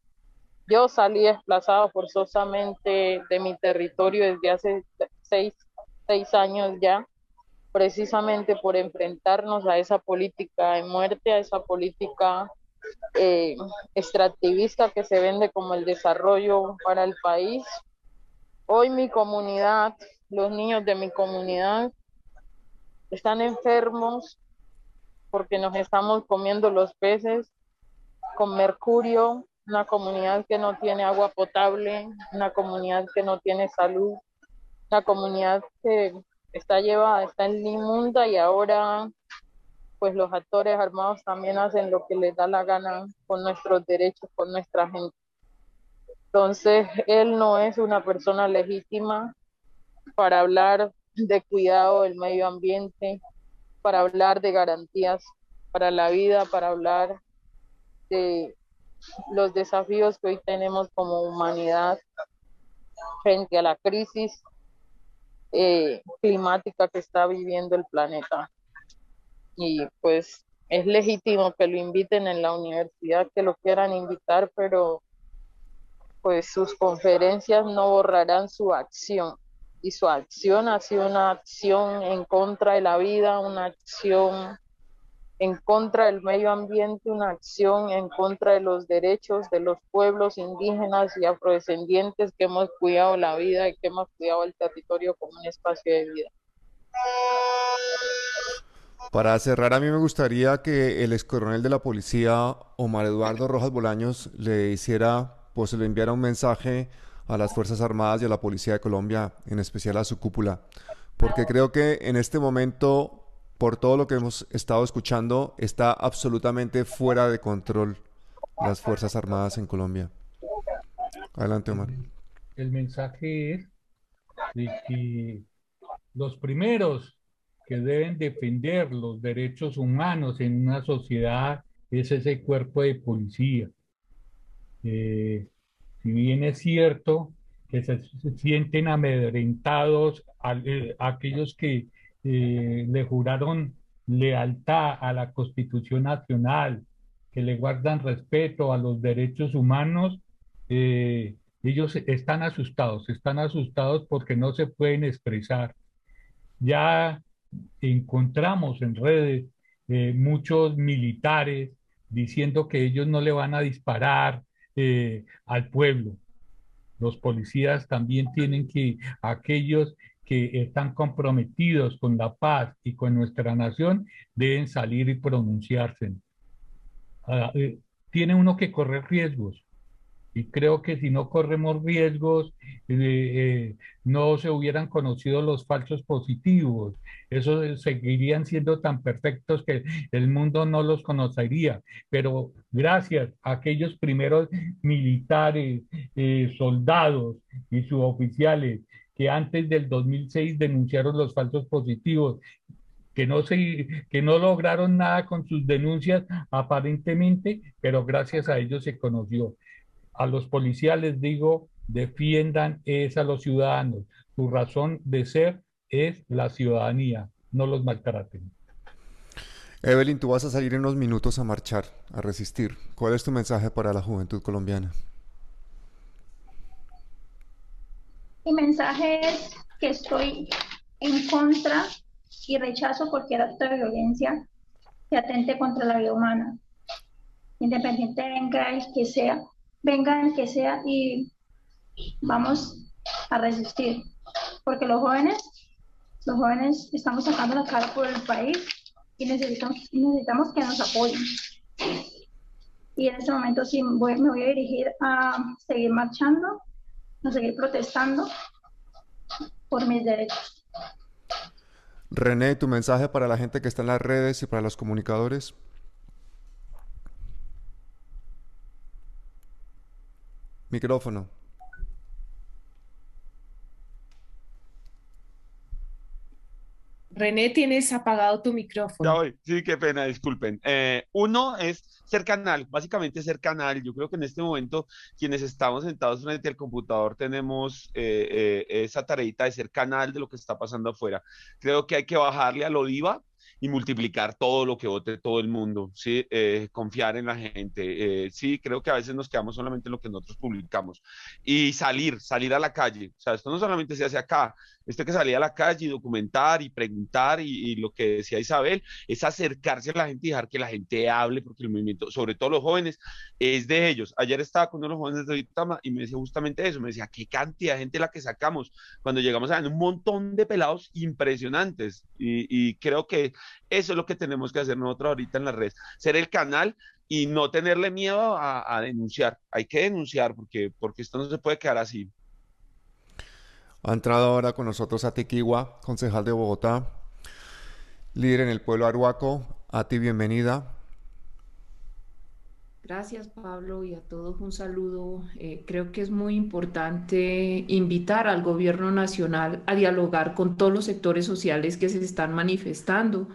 Yo salí desplazado forzosamente de mi territorio desde hace seis, años ya, precisamente por enfrentarnos a esa política de muerte, a esa política eh, extractivista que se vende como el desarrollo para el país. Hoy mi comunidad, los niños de mi comunidad están enfermos porque nos estamos comiendo los peces con mercurio, una comunidad que no tiene agua potable, una comunidad que no tiene salud, una comunidad que está llevada, está en inmunda y ahora pues los actores armados también hacen lo que les da la gana con nuestros derechos, con nuestra gente. Entonces, él no es una persona legítima para hablar de cuidado del medio ambiente, para hablar de garantías para la vida, para hablar de los desafíos que hoy tenemos como humanidad frente a la crisis eh, climática que está viviendo el planeta. Y pues es legítimo que lo inviten en la universidad, que lo quieran invitar, pero pues sus conferencias no borrarán su acción y su acción ha sido una acción en contra de la vida, una acción en contra del medio ambiente, una acción en contra de los derechos de los pueblos indígenas y afrodescendientes que hemos cuidado la vida y que hemos cuidado el territorio como un espacio de vida. Para cerrar, a mí me gustaría que el ex coronel de la policía, Omar Eduardo Rojas Bolaños, le hiciera, pues le enviara un mensaje a las Fuerzas Armadas y a la Policía de Colombia, en especial a su cúpula, porque creo que en este momento, por todo lo que hemos estado escuchando, está absolutamente fuera de control las Fuerzas Armadas en Colombia. Adelante, Omar. El mensaje es que los primeros que deben defender los derechos humanos en una sociedad es ese cuerpo de policía. Eh, si bien es cierto que se, sienten amedrentados eh, aquellos que eh, le juraron lealtad a la Constitución Nacional, que le guardan respeto a los derechos humanos, ellos están asustados, están asustados porque no se pueden expresar. Ya encontramos en redes eh, muchos militares diciendo que ellos no le van a disparar eh, al pueblo. Los policías también tienen que, aquellos que están comprometidos con la paz y con nuestra nación, deben salir y pronunciarse. Ah, eh, tiene uno que correr riesgos. Y creo que si no corremos riesgos, eh, eh, no se hubieran conocido los falsos positivos. Esos seguirían siendo tan perfectos que el mundo no los conocería. Pero gracias a aquellos primeros militares, eh, soldados y suboficiales que antes del 2006 denunciaron los falsos positivos que no, se, que no lograron nada con sus denuncias aparentemente, pero gracias a ellos se conoció a los policías les digo, defiendan es a los ciudadanos. Su razón de ser es la ciudadanía, no los maltraten. Evelyn, tú vas a salir en unos minutos a marchar, a resistir. ¿Cuál es tu mensaje para la juventud colombiana? Mi mensaje es que estoy en contra y rechazo cualquier acto de violencia que atente contra la vida humana, independiente venga el que sea, venga el que sea y vamos a resistir. Porque los jóvenes, los jóvenes estamos sacando la cara por el país y necesitamos, necesitamos que nos apoyen. Y en este momento sí me voy a dirigir a seguir marchando, a seguir protestando por mis derechos. René, tu mensaje para la gente que está en las redes y para los comunicadores. Micrófono. René, tienes apagado tu micrófono. Ya voy, sí, qué pena, disculpen. Eh, uno es ser canal, básicamente ser canal. Yo creo que en este momento quienes estamos sentados frente al computador tenemos eh, eh, esa tareita de ser canal de lo que está pasando afuera. Creo que hay que bajarle a lo diva y multiplicar todo lo que vote todo el mundo, ¿sí? Eh, confiar en la gente. Eh, sí, creo que a veces nos quedamos solamente en lo que nosotros publicamos. Y salir, salir a la calle. O sea, esto no solamente se hace acá, esto que salir a la calle y documentar y preguntar y, lo que decía Isabel, es acercarse a la gente y dejar que la gente hable, porque el movimiento, sobre todo los jóvenes, es de ellos. Ayer estaba con uno de los jóvenes de Vitama y me decía justamente eso, me decía, qué cantidad de gente la que sacamos cuando llegamos a un montón de pelados impresionantes. y creo que eso es lo que tenemos que hacer nosotros ahorita en las redes, ser el canal y no tenerle miedo a, denunciar. Hay que denunciar porque, porque esto no se puede quedar así. Ha entrado ahora con nosotros a Tequigua, concejal de Bogotá, líder en el pueblo Arhuaco. A ti, bienvenida. Gracias Pablo y a todos un saludo. Eh, creo que es muy importante invitar al gobierno nacional a dialogar con todos los sectores sociales que se están manifestando,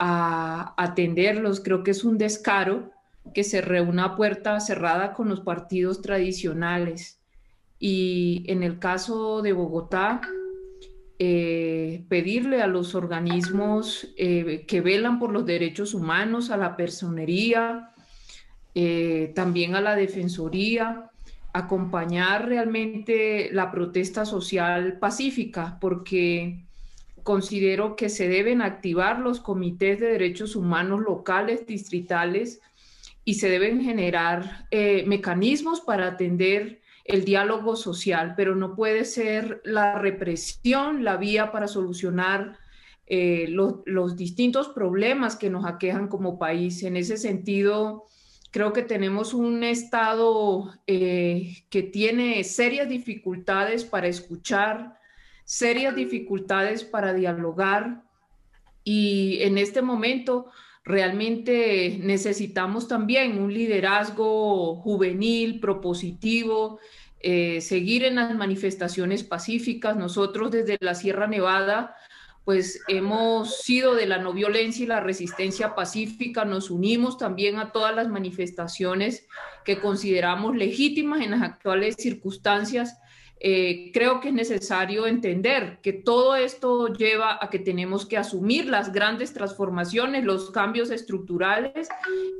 a atenderlos. Creo que es un descaro que se reúna a puerta cerrada con los partidos tradicionales. Y en el caso de Bogotá, eh, pedirle a los organismos eh, que velan por los derechos humanos, a la personería, eh, también a la Defensoría, acompañar realmente la protesta social pacífica, porque considero que se deben activar los comités de derechos humanos locales, distritales, y se deben generar mecanismos para atender el diálogo social, pero no puede ser la represión la vía para solucionar eh, los, distintos problemas que nos aquejan como país. En ese sentido, Creo que tenemos un Estado eh, que tiene serias dificultades para escuchar, serias dificultades para dialogar y en este momento realmente necesitamos también un liderazgo juvenil, propositivo, eh, seguir en las manifestaciones pacíficas. Nosotros desde la Sierra Nevada pues hemos sido de la no violencia y la resistencia pacífica, nos unimos también a todas las manifestaciones que consideramos legítimas en las actuales circunstancias. Eh, creo que es necesario entender que todo esto lleva a que tenemos que asumir las grandes transformaciones, los cambios estructurales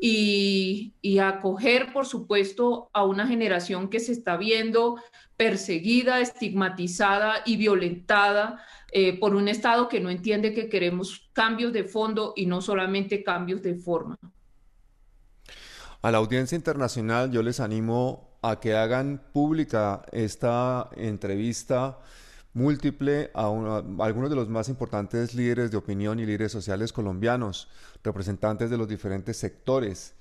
y, y acoger, por supuesto, a una generación que se está viendo perseguida, estigmatizada y violentada eh, por un Estado que no entiende que queremos cambios de fondo y no solamente cambios de forma. A la audiencia internacional yo les animo a que hagan pública esta entrevista múltiple a, algunos de los más importantes líderes de opinión y líderes sociales colombianos, representantes de los diferentes sectores,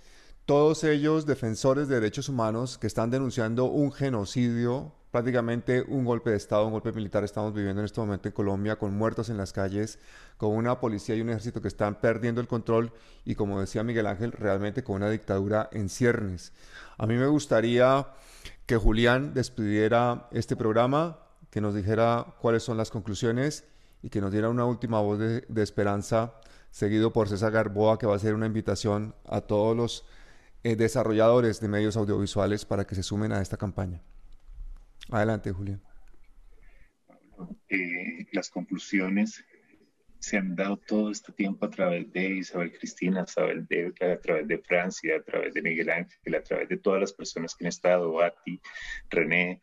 todos ellos defensores de derechos humanos que están denunciando un genocidio prácticamente un golpe de Estado, un golpe militar estamos viviendo en este momento en Colombia, con muertos en las calles, con una policía y un ejército que están perdiendo el control y como decía Miguel Ángel, realmente con una dictadura en ciernes. A mí me gustaría que Julián despidiera este programa, que nos dijera cuáles son las conclusiones y que nos diera una última voz de, esperanza, seguido por César Garboa, que va a hacer una invitación a todos los eh, desarrolladores de medios audiovisuales para que se sumen a esta campaña. Adelante, Julián. Eh, las conclusiones se han dado todo este tiempo a través de Isabel Cristina, a través de, a través de Francia, a través de Miguel Ángel, a través de todas las personas que han estado, Bati, René,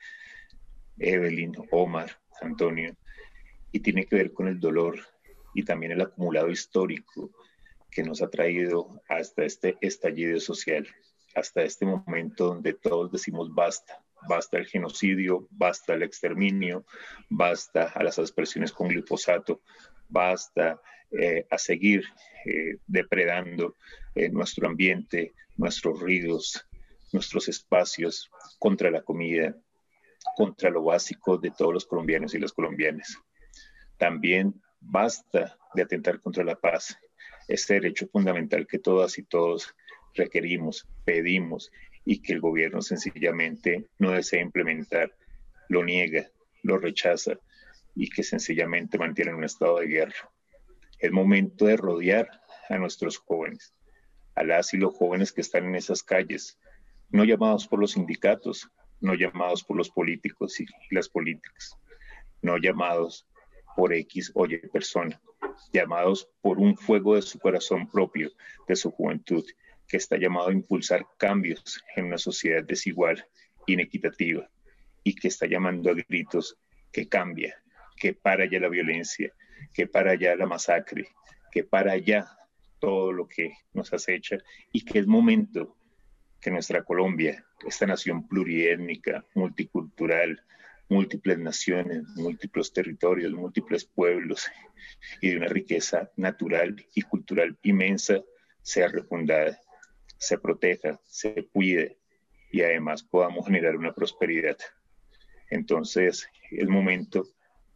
Evelyn, Omar, Antonio, y tiene que ver con el dolor y también el acumulado histórico que nos ha traído hasta este estallido social, hasta este momento donde todos decimos basta, basta el genocidio, basta el exterminio, basta a las aspersiones con glifosato, basta eh, a seguir eh, depredando eh, nuestro ambiente, nuestros ríos, nuestros espacios contra la comida, contra lo básico de todos los colombianos y las colombianas. También basta de atentar contra la paz, este derecho fundamental que todas y todos requerimos, pedimos y que el gobierno sencillamente no desea implementar, lo niega, lo rechaza y que sencillamente mantiene un estado de guerra. Es momento de rodear a nuestros jóvenes, a las y los jóvenes que están en esas calles, no llamados por los sindicatos, no llamados por los políticos y las políticas, no llamados por X o Y persona, llamados por un fuego de su corazón propio, de su juventud, que está llamado a impulsar cambios en una sociedad desigual, inequitativa, y que está llamando a gritos que cambia, que para ya la violencia, que para ya la masacre, que para ya todo lo que nos acecha y que es momento que nuestra Colombia, esta nación pluriétnica, multicultural, múltiples naciones, múltiples territorios, múltiples pueblos y de una riqueza natural y cultural inmensa, sea refundada se proteja, se cuide y además podamos generar una prosperidad. Entonces, es momento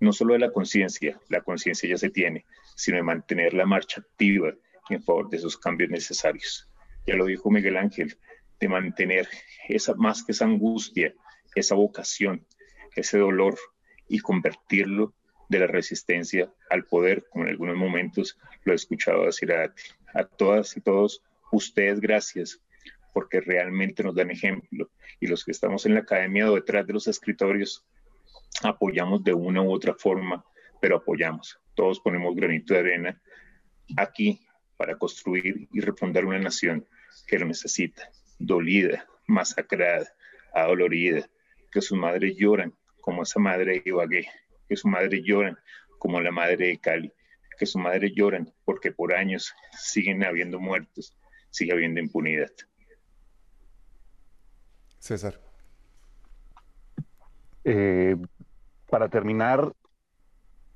no solo de la conciencia, la conciencia ya se tiene, sino de mantener la marcha activa en favor de esos cambios necesarios. Ya lo dijo Miguel Ángel, de mantener esa más que esa angustia, esa vocación, ese dolor y convertirlo de la resistencia al poder, como en algunos momentos lo he escuchado decir a, a todas y todos ustedes gracias, porque realmente nos dan ejemplo. Y los que estamos en la academia o detrás de los escritorios, apoyamos de una u otra forma, pero apoyamos. Todos ponemos granito de arena aquí para construir y refundar una nación que lo necesita, dolida, masacrada, adolorida, que sus madres lloran como esa madre de Ibagué, que su madre lloran como la madre de Cali, que su madre lloran porque por años siguen habiendo muertos, sigue habiendo impunidad. César. Eh, para terminar,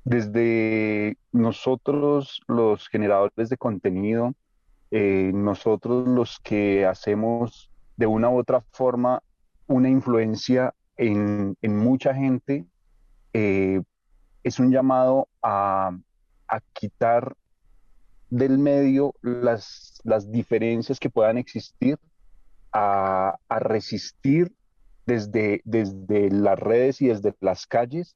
desde nosotros los generadores de contenido, eh, nosotros los que hacemos de una u otra forma una influencia en, mucha gente, eh, es un llamado a, quitar del medio las, las, diferencias que puedan existir, a, resistir desde, desde las redes y desde las calles.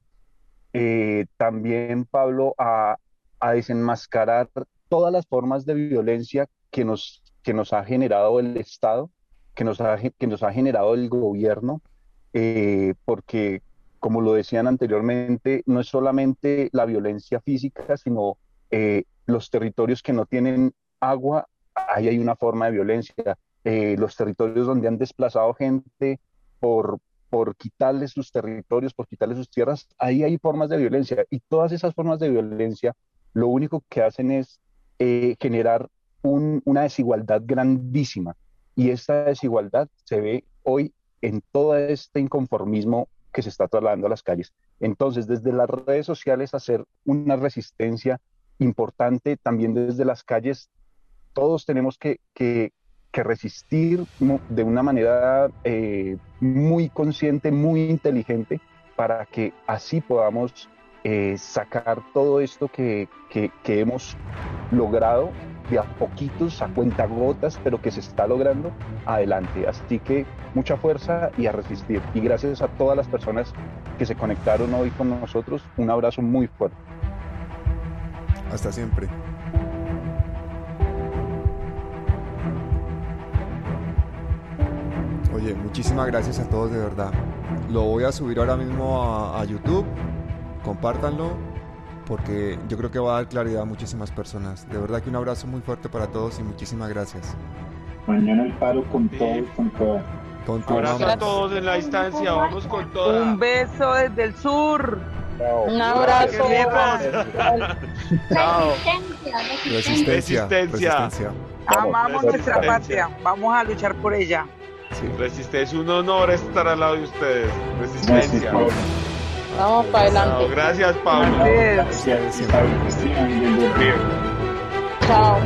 Eh, también, Pablo, a, a desenmascarar todas las formas de violencia que nos, que nos ha generado el Estado, que nos ha, que nos ha generado el gobierno, eh, porque, como lo decían anteriormente, no es solamente la violencia física, sino eh, los territorios que no tienen agua, ahí hay una forma de violencia. Eh, los territorios donde han desplazado gente por, por quitarles sus territorios, por quitarles sus tierras, ahí hay formas de violencia. Y todas esas formas de violencia lo único que hacen es generar una desigualdad grandísima. Y esta desigualdad se ve hoy en todo este inconformismo que se está trasladando a las calles. Entonces, desde las redes sociales hacer una resistencia importante, también desde las calles, todos tenemos que, que, resistir de una manera eh, muy consciente, muy inteligente, para que así podamos eh, sacar todo esto que, que, que hemos logrado de a poquitos, a cuentagotas, pero que se está logrando adelante. Así que mucha fuerza y a resistir. Y gracias a todas las personas que se conectaron hoy con nosotros, un abrazo muy fuerte. Hasta siempre. Oye, muchísimas gracias a todos de verdad. Lo voy a subir ahora mismo a, a YouTube. Compártanlo porque yo creo que va a dar claridad a muchísimas personas. De verdad que un abrazo muy fuerte para todos y muchísimas gracias. Mañana el paro con todos, con todas. Con tu abrazo a todos en la distancia, vamos con todo. Un beso desde el sur. Un abrazo. Chao. Resistencia. Resistencia. Amamos nuestra patria. Vamos a luchar por ella. Sí. Resistencia, un honor estar al lado de ustedes. Resistencia. Vamos para adelante. gracias, Pablo. Gracias. Chao.